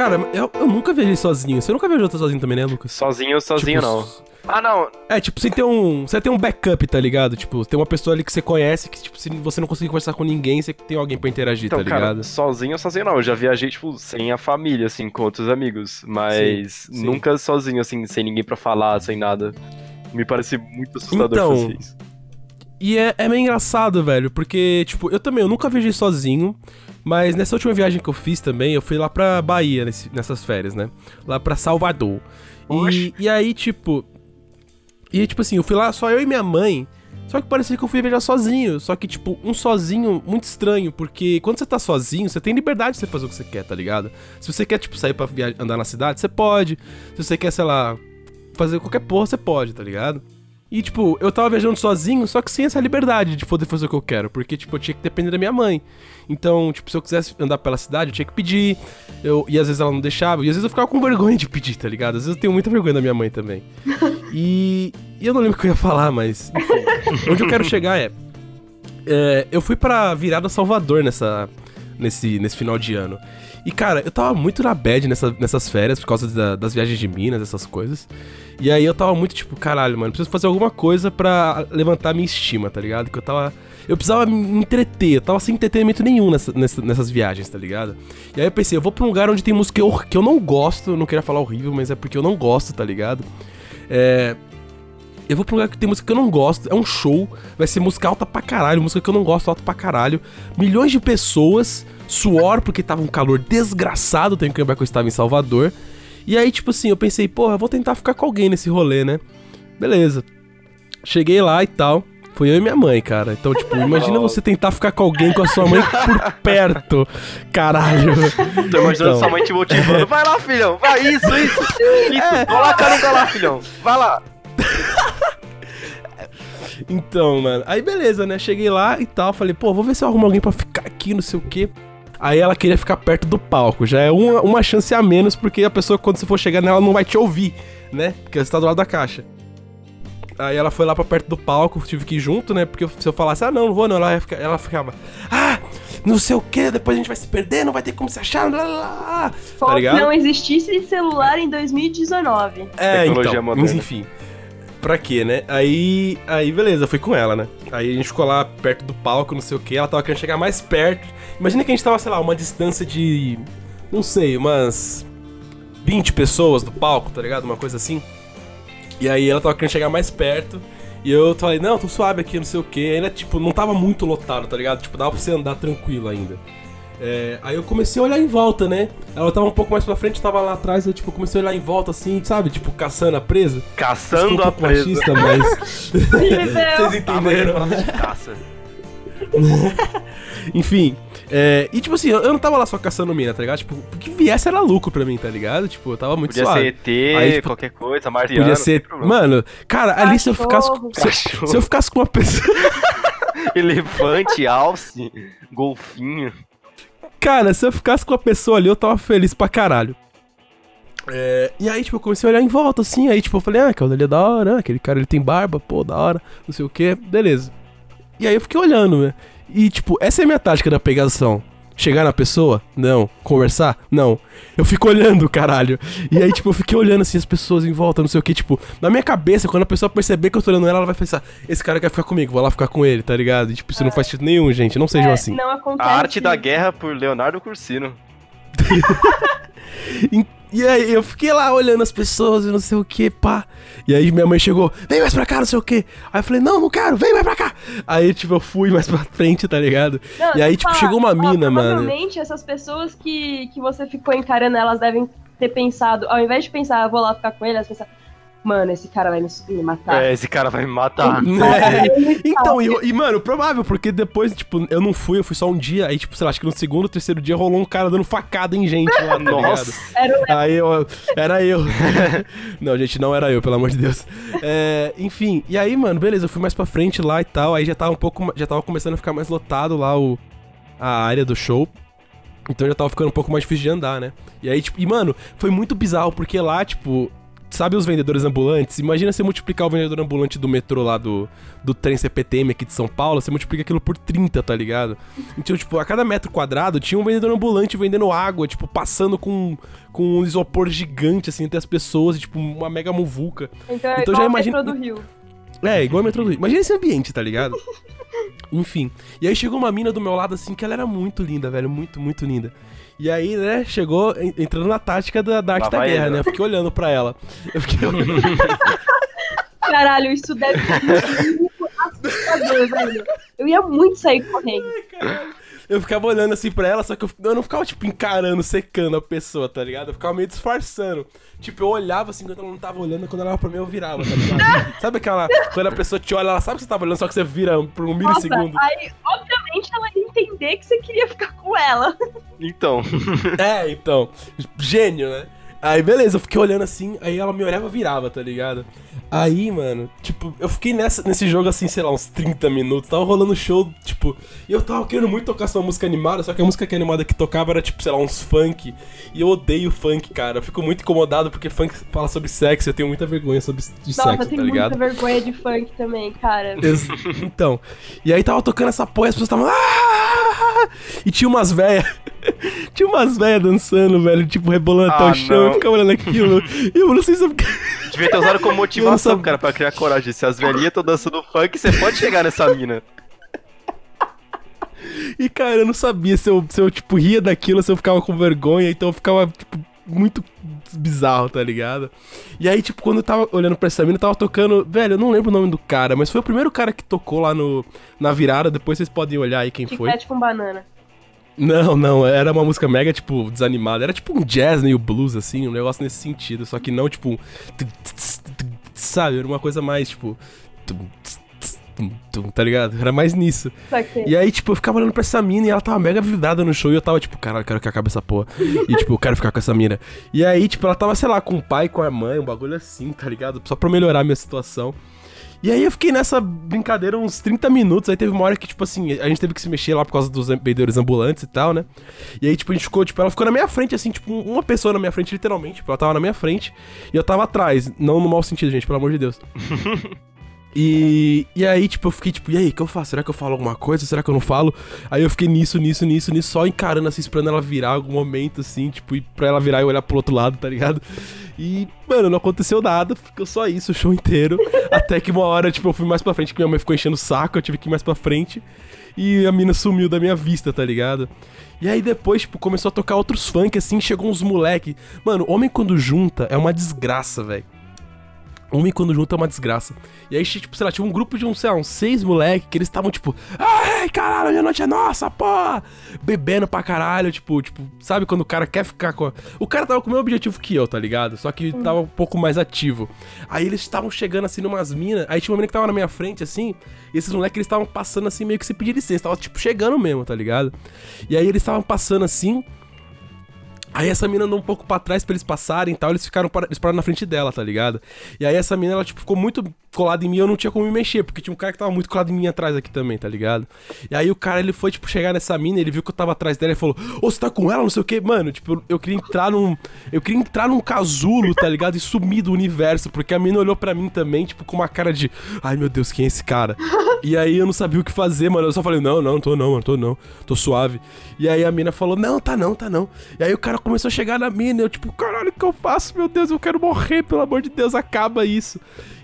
Cara, eu, eu nunca viajei sozinho. Você nunca viajou sozinho também, né, Lucas? Sozinho, sozinho Tipo, não. Ah, não. É, tipo, você tem um. Você tem um backup, tá ligado? Tipo, tem uma pessoa ali que você conhece, que, tipo, se você não conseguir conversar com ninguém, você tem alguém pra interagir, Então, tá cara, ligado? sozinho, sozinho não. Eu já viajei, tipo, sem a família, assim, com outros amigos. Mas Sim, sim. nunca sozinho, assim, sem ninguém pra falar, sem nada. Me parece muito assustador Então, fazer isso. E é, é meio engraçado, velho, porque, tipo, eu também, eu nunca viajei sozinho, mas nessa última viagem que eu fiz também, eu fui lá pra Bahia nesse- nessas férias, né? Lá pra Salvador. E, e aí, tipo. E tipo assim, eu fui lá só eu e minha mãe. Só que parecia que eu fui viajar sozinho. Só que, tipo, um sozinho muito estranho. Porque quando você tá sozinho, você tem liberdade de você fazer o que você quer, tá ligado? Se você quer, tipo, sair pra andar na cidade, você pode. Se você quer, sei lá, fazer qualquer porra, você pode, tá ligado? E, tipo, eu tava viajando sozinho, só que sem essa liberdade de poder fazer o que eu quero. Porque, tipo, eu tinha que depender da minha mãe. Então, tipo, se eu quisesse andar pela cidade, eu tinha que pedir. Eu, e às vezes ela não deixava. E às vezes eu ficava com vergonha de pedir, tá ligado? Às vezes eu tenho muita vergonha da minha mãe também. E, e eu não lembro o que eu ia falar, mas. Enfim, onde eu quero chegar é. é, eu fui pra virada Salvador nessa, nesse, nesse final de ano. E, cara, eu tava muito na bad nessa, nessas férias por causa da- das viagens de Minas, essas coisas. E aí eu tava muito tipo, caralho, mano, preciso fazer alguma coisa pra levantar minha estima, tá ligado? Que eu tava. Eu precisava me entreter, eu tava sem entretenimento nenhum nessa- nessa- nessas viagens, tá ligado? E aí eu pensei, eu vou pra um lugar onde tem música que eu, não gosto, não queria falar horrível, mas é porque eu não gosto, tá ligado? É. Eu vou um lugar que tem música que eu não gosto, é um show, vai ser música alta pra caralho, música que eu não gosto, alta pra caralho. Milhões de pessoas, suor, porque tava um calor desgraçado, tenho que lembrar que eu estava em Salvador. E aí, tipo assim, eu pensei, porra, eu vou tentar ficar com alguém nesse rolê, né? Beleza. Cheguei lá e tal. Foi eu e minha mãe, cara. Então, tipo, imagina você tentar ficar com alguém com a sua mãe por perto. Caralho. Tô imaginando Então. sua mãe te motivando. Vai lá, filhão. Vai, isso, isso. Isso, É. coloca nuca lá, filhão. Vai lá. Então, mano. Aí beleza, né? Cheguei lá e tal. Falei, pô, vou ver se eu arrumo alguém pra ficar aqui, não sei o quê. Aí ela queria ficar perto do palco. Já é uma, uma chance a menos, porque a pessoa, quando você for chegar nela, não vai te ouvir, né? Porque você tá do lado da caixa. Aí ela foi lá pra perto do palco, tive que ir junto, né? Porque se eu falasse, ah, não, não vou não, ela, ia ficar- ela ficava, ah, não sei o que, depois a gente vai se perder, não vai ter como se achar, blá, blá, blá. Como Tá se ligado? não existisse celular em 2019. É, Tecnologia então, moderna. mas enfim. Pra quê, né? Aí, aí, beleza, fui com ela, né? Aí a gente ficou lá perto do palco, não sei o que, ela tava querendo chegar mais perto. Imagina que a gente tava, sei lá, uma distância de, não sei, umas 20 pessoas do palco, tá ligado? Uma coisa assim. E aí ela tava querendo chegar mais perto. E eu falei, não, tô suave aqui, não sei o que. Ainda, tipo, não tava muito lotado, tá ligado? Tipo, dava pra você andar tranquilo ainda. É, aí eu comecei a olhar em volta, né? Ela tava um pouco mais pra frente, tava lá atrás, eu tipo, comecei a olhar em volta assim, sabe? Tipo, caçando a presa. Caçando a presa. machista, mas. Vocês entenderam? caça. Enfim. é, e tipo assim, eu não tava lá só caçando mina, tá ligado? Tipo, o que viesse era lucro pra mim, tá ligado? Tipo, eu tava muito Podia suave. ser ET, Aí, tipo, qualquer coisa, marciano. Podia ser. Mano, cara, ali se eu ficasse. Se, eu- se eu ficasse com uma pessoa. Elefante, alce, golfinho. Cara, se eu ficasse com a pessoa ali, eu tava feliz pra caralho. É, e aí, tipo, eu comecei a olhar em volta, assim, aí, tipo, eu falei, ah, aquele ali é da hora, ah, aquele cara ele tem barba, pô, da hora, não sei o que, beleza. E aí eu fiquei olhando, né? E, tipo, essa é a minha tática da pegação. Chegar na pessoa? Não. Conversar? Não. Eu fico olhando, caralho. E aí, tipo, eu fiquei olhando assim as pessoas em volta, não sei o que, tipo, na minha cabeça, quando a pessoa perceber que eu tô olhando ela, ela vai pensar, esse cara quer ficar comigo, vou lá ficar com ele, tá ligado? E, tipo, isso não faz sentido nenhum, gente. Não sejam É, assim. Não A acontece. Arte da Guerra por Leonardo Cursino. E, aí eu fiquei lá olhando as pessoas e não sei o que, pá. E aí minha mãe chegou, vem mais pra cá, não sei o que. Aí eu falei, não, não quero, vem mais pra cá. Aí, tipo, eu fui mais pra frente, tá ligado? Não, e aí, tipo, falar, chegou uma ó, mina, mano. Provavelmente essas pessoas que, que você ficou encarando, elas devem ter pensado, ao invés de pensar, eu vou lá ficar com ele, elas pensam, mano, esse cara vai me, me matar. É, esse cara vai me matar. É. Então, e, e, mano, provável, porque depois, tipo, eu não fui, eu fui só um dia, aí, tipo, sei lá, acho que no segundo ou terceiro dia rolou um cara dando facada em gente lá, tá? Nossa. Era o Aí eu. Era eu. não, gente, não era eu, pelo amor de Deus. É, enfim, e aí, mano, beleza, eu fui mais pra frente lá e tal. Aí já tava um pouco. Já tava começando a ficar mais lotado lá o, a área do show. Então já tava ficando um pouco mais difícil de andar, né? E aí, tipo, e mano, foi muito bizarro, porque lá, tipo. Sabe os vendedores ambulantes? Imagina você multiplicar o vendedor ambulante do metrô lá do, do trem CPTM aqui de São Paulo, você multiplica aquilo por 30, tá ligado? Então, tipo, a cada metro quadrado tinha um vendedor ambulante vendendo água, tipo, passando com, com um isopor gigante, assim, entre as pessoas, e, tipo, uma mega muvuca. Então, é Então igual já imagina- metrô do Rio. É, igual a metrô do Rio. Imagina esse ambiente, tá ligado? Enfim. E aí chegou uma mina do meu lado, assim, que ela era muito linda, velho. Muito, muito linda. E aí, né, chegou en- entrando na tática da, da arte da guerra, ela. né? Eu fiquei olhando pra ela. Eu fiquei olhando. Caralho, isso deve ser muito assustador, velho. Eu ia muito sair correndo. Eu ficava olhando assim pra ela, só que eu, eu não ficava, tipo, encarando, secando a pessoa, tá ligado? Eu ficava meio disfarçando. Tipo, eu olhava assim quando ela não tava olhando, quando ela olhava pra mim, eu virava, tá ligado? sabe aquela. Quando a pessoa te olha, ela sabe que você tava olhando, só que você vira por um Nossa, milissegundo. aí, obviamente, ela ia entender que você queria ficar com ela. Então, É, então. Gênio, né? Aí, beleza, eu fiquei olhando assim, aí ela me olhava e virava, tá ligado? Aí, mano, tipo, eu fiquei nessa, nesse jogo assim, sei lá, uns 30 minutos, tava rolando show, tipo, e eu tava querendo muito tocar essa música animada, só que a música que animada que tocava era, tipo, sei lá, uns funk, e eu odeio funk, cara, eu fico muito incomodado porque funk fala sobre sexo, eu tenho muita vergonha sobre de Nossa, sexo, eu tá tenho ligado? muita vergonha de funk também, cara. Ex- Então, e aí tava tocando essa porra, as pessoas estavam. "Ah!" E tinha umas velhas. Tinha umas velhas dançando, velho, tipo, rebolando até Ah, o chão. não. Eu ficava olhando aquilo. e eu não sei se eu... Devia ter usado como Não sabia. cara, pra criar coragem. Se as velhinhas estão dançando funk, você pode chegar nessa mina. E, cara, eu não sabia se eu, se eu, tipo, ria daquilo, se eu ficava com vergonha, então eu ficava, tipo, muito bizarro, tá ligado? E aí, tipo, quando eu tava olhando pra essa mina, eu tava tocando. Velho, eu não lembro o nome do cara, mas foi o primeiro cara que tocou lá no, na virada. Depois vocês podem olhar aí quem Tic foi. Tac com banana. Não, não, era uma música mega, tipo, desanimada. Era tipo um jazz, meio blues, assim, um negócio nesse sentido. Só que não, tipo, um. Sabe? Era uma coisa mais, tipo. Tá ligado? Era mais nisso. E aí, tipo, eu ficava olhando pra essa mina e ela tava mega vidrada no show e eu tava, tipo, caralho, quero que acabe essa porra. E, tipo, eu quero ficar com essa mina. E aí, tipo, ela tava, sei lá, com o pai, com a mãe, um bagulho assim, tá ligado? Só pra melhorar a minha situação. E aí eu fiquei nessa brincadeira uns 30 minutos. Aí teve uma hora que, tipo assim, a gente teve que se mexer lá por causa dos vendedores ambulantes e tal, né? E aí, tipo, a gente ficou, tipo, ela ficou na minha frente, assim, tipo, uma pessoa na minha frente, literalmente. Tipo, ela tava na minha frente e eu tava atrás. Não no mau sentido, gente, pelo amor de Deus. E, e aí, tipo, eu fiquei, tipo, e aí, o que eu faço? Será que eu falo alguma coisa? Será que eu não falo? Aí eu fiquei nisso, nisso, nisso, nisso, só encarando, assim, esperando ela virar algum momento, assim, tipo, e pra ela virar e olhar pro outro lado, tá ligado? E, mano, não aconteceu nada, ficou só isso o show inteiro. até que uma hora, tipo, eu fui mais pra frente, que minha mãe ficou enchendo o saco, eu tive que ir mais pra frente. E a mina sumiu da minha vista, tá ligado? E aí depois, tipo, começou a tocar outros funk, assim, chegou uns moleque. Mano, homem quando junta é uma desgraça, velho. Homem quando junta é uma desgraça. E aí, tipo, sei lá, tinha um grupo de uns, sei lá, uns seis moleque que eles estavam, tipo, ai, caralho, hoje a noite é nossa, porra! Bebendo pra caralho, tipo, tipo, sabe quando o cara quer ficar com. a- O cara tava com o mesmo objetivo que eu, tá ligado? Só que tava um pouco mais ativo. Aí eles estavam chegando assim numas minas. Aí tinha uma mina que tava na minha frente, assim. E esses moleques eles estavam passando assim, meio que se pedir licença. Tava, tipo, chegando mesmo, tá ligado? E aí eles estavam passando assim. Aí essa mina andou um pouco pra trás pra eles passarem e tal, eles ficaram para, eles pararam na frente dela, tá ligado? E aí essa mina, ela, tipo, ficou muito colada em mim, eu não tinha como me mexer, porque tinha um cara que tava muito colado em mim atrás aqui também, tá ligado? E aí o cara, ele foi, tipo, chegar nessa mina, ele viu que eu tava atrás dela e falou, ô, você tá com ela, não sei o que, mano, tipo, eu, eu queria entrar num, eu queria entrar num casulo, tá ligado? E sumir do universo, porque a mina olhou pra mim também, tipo, com uma cara de, ai meu Deus, quem é esse cara? E aí eu não sabia o que fazer, mano, eu só falei, não, não, tô não, mano, tô não, tô suave. E aí a mina falou, não, tá não, tá não. E aí o cara começou a chegar na mina, eu tipo, caralho, o que eu faço? Meu Deus, eu quero morrer, pelo amor de Deus, acaba isso.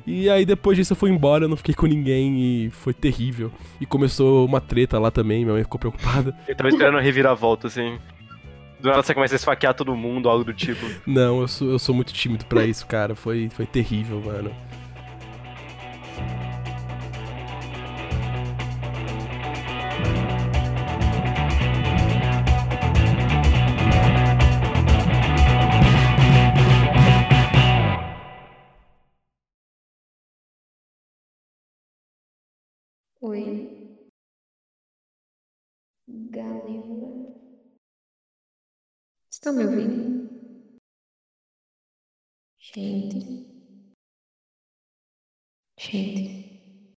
E aí depois disso eu fui embora, eu não fiquei com ninguém e foi terrível. E começou uma treta lá também, minha mãe ficou preocupada. Eu tava esperando a reviravolta, assim. Do nada você começa a esfaquear todo mundo, algo do tipo. Não, eu sou, eu sou muito tímido pra isso, cara. Foi, foi terrível, mano. Oi. Galera. Estão me ouvindo? Gente. Gente.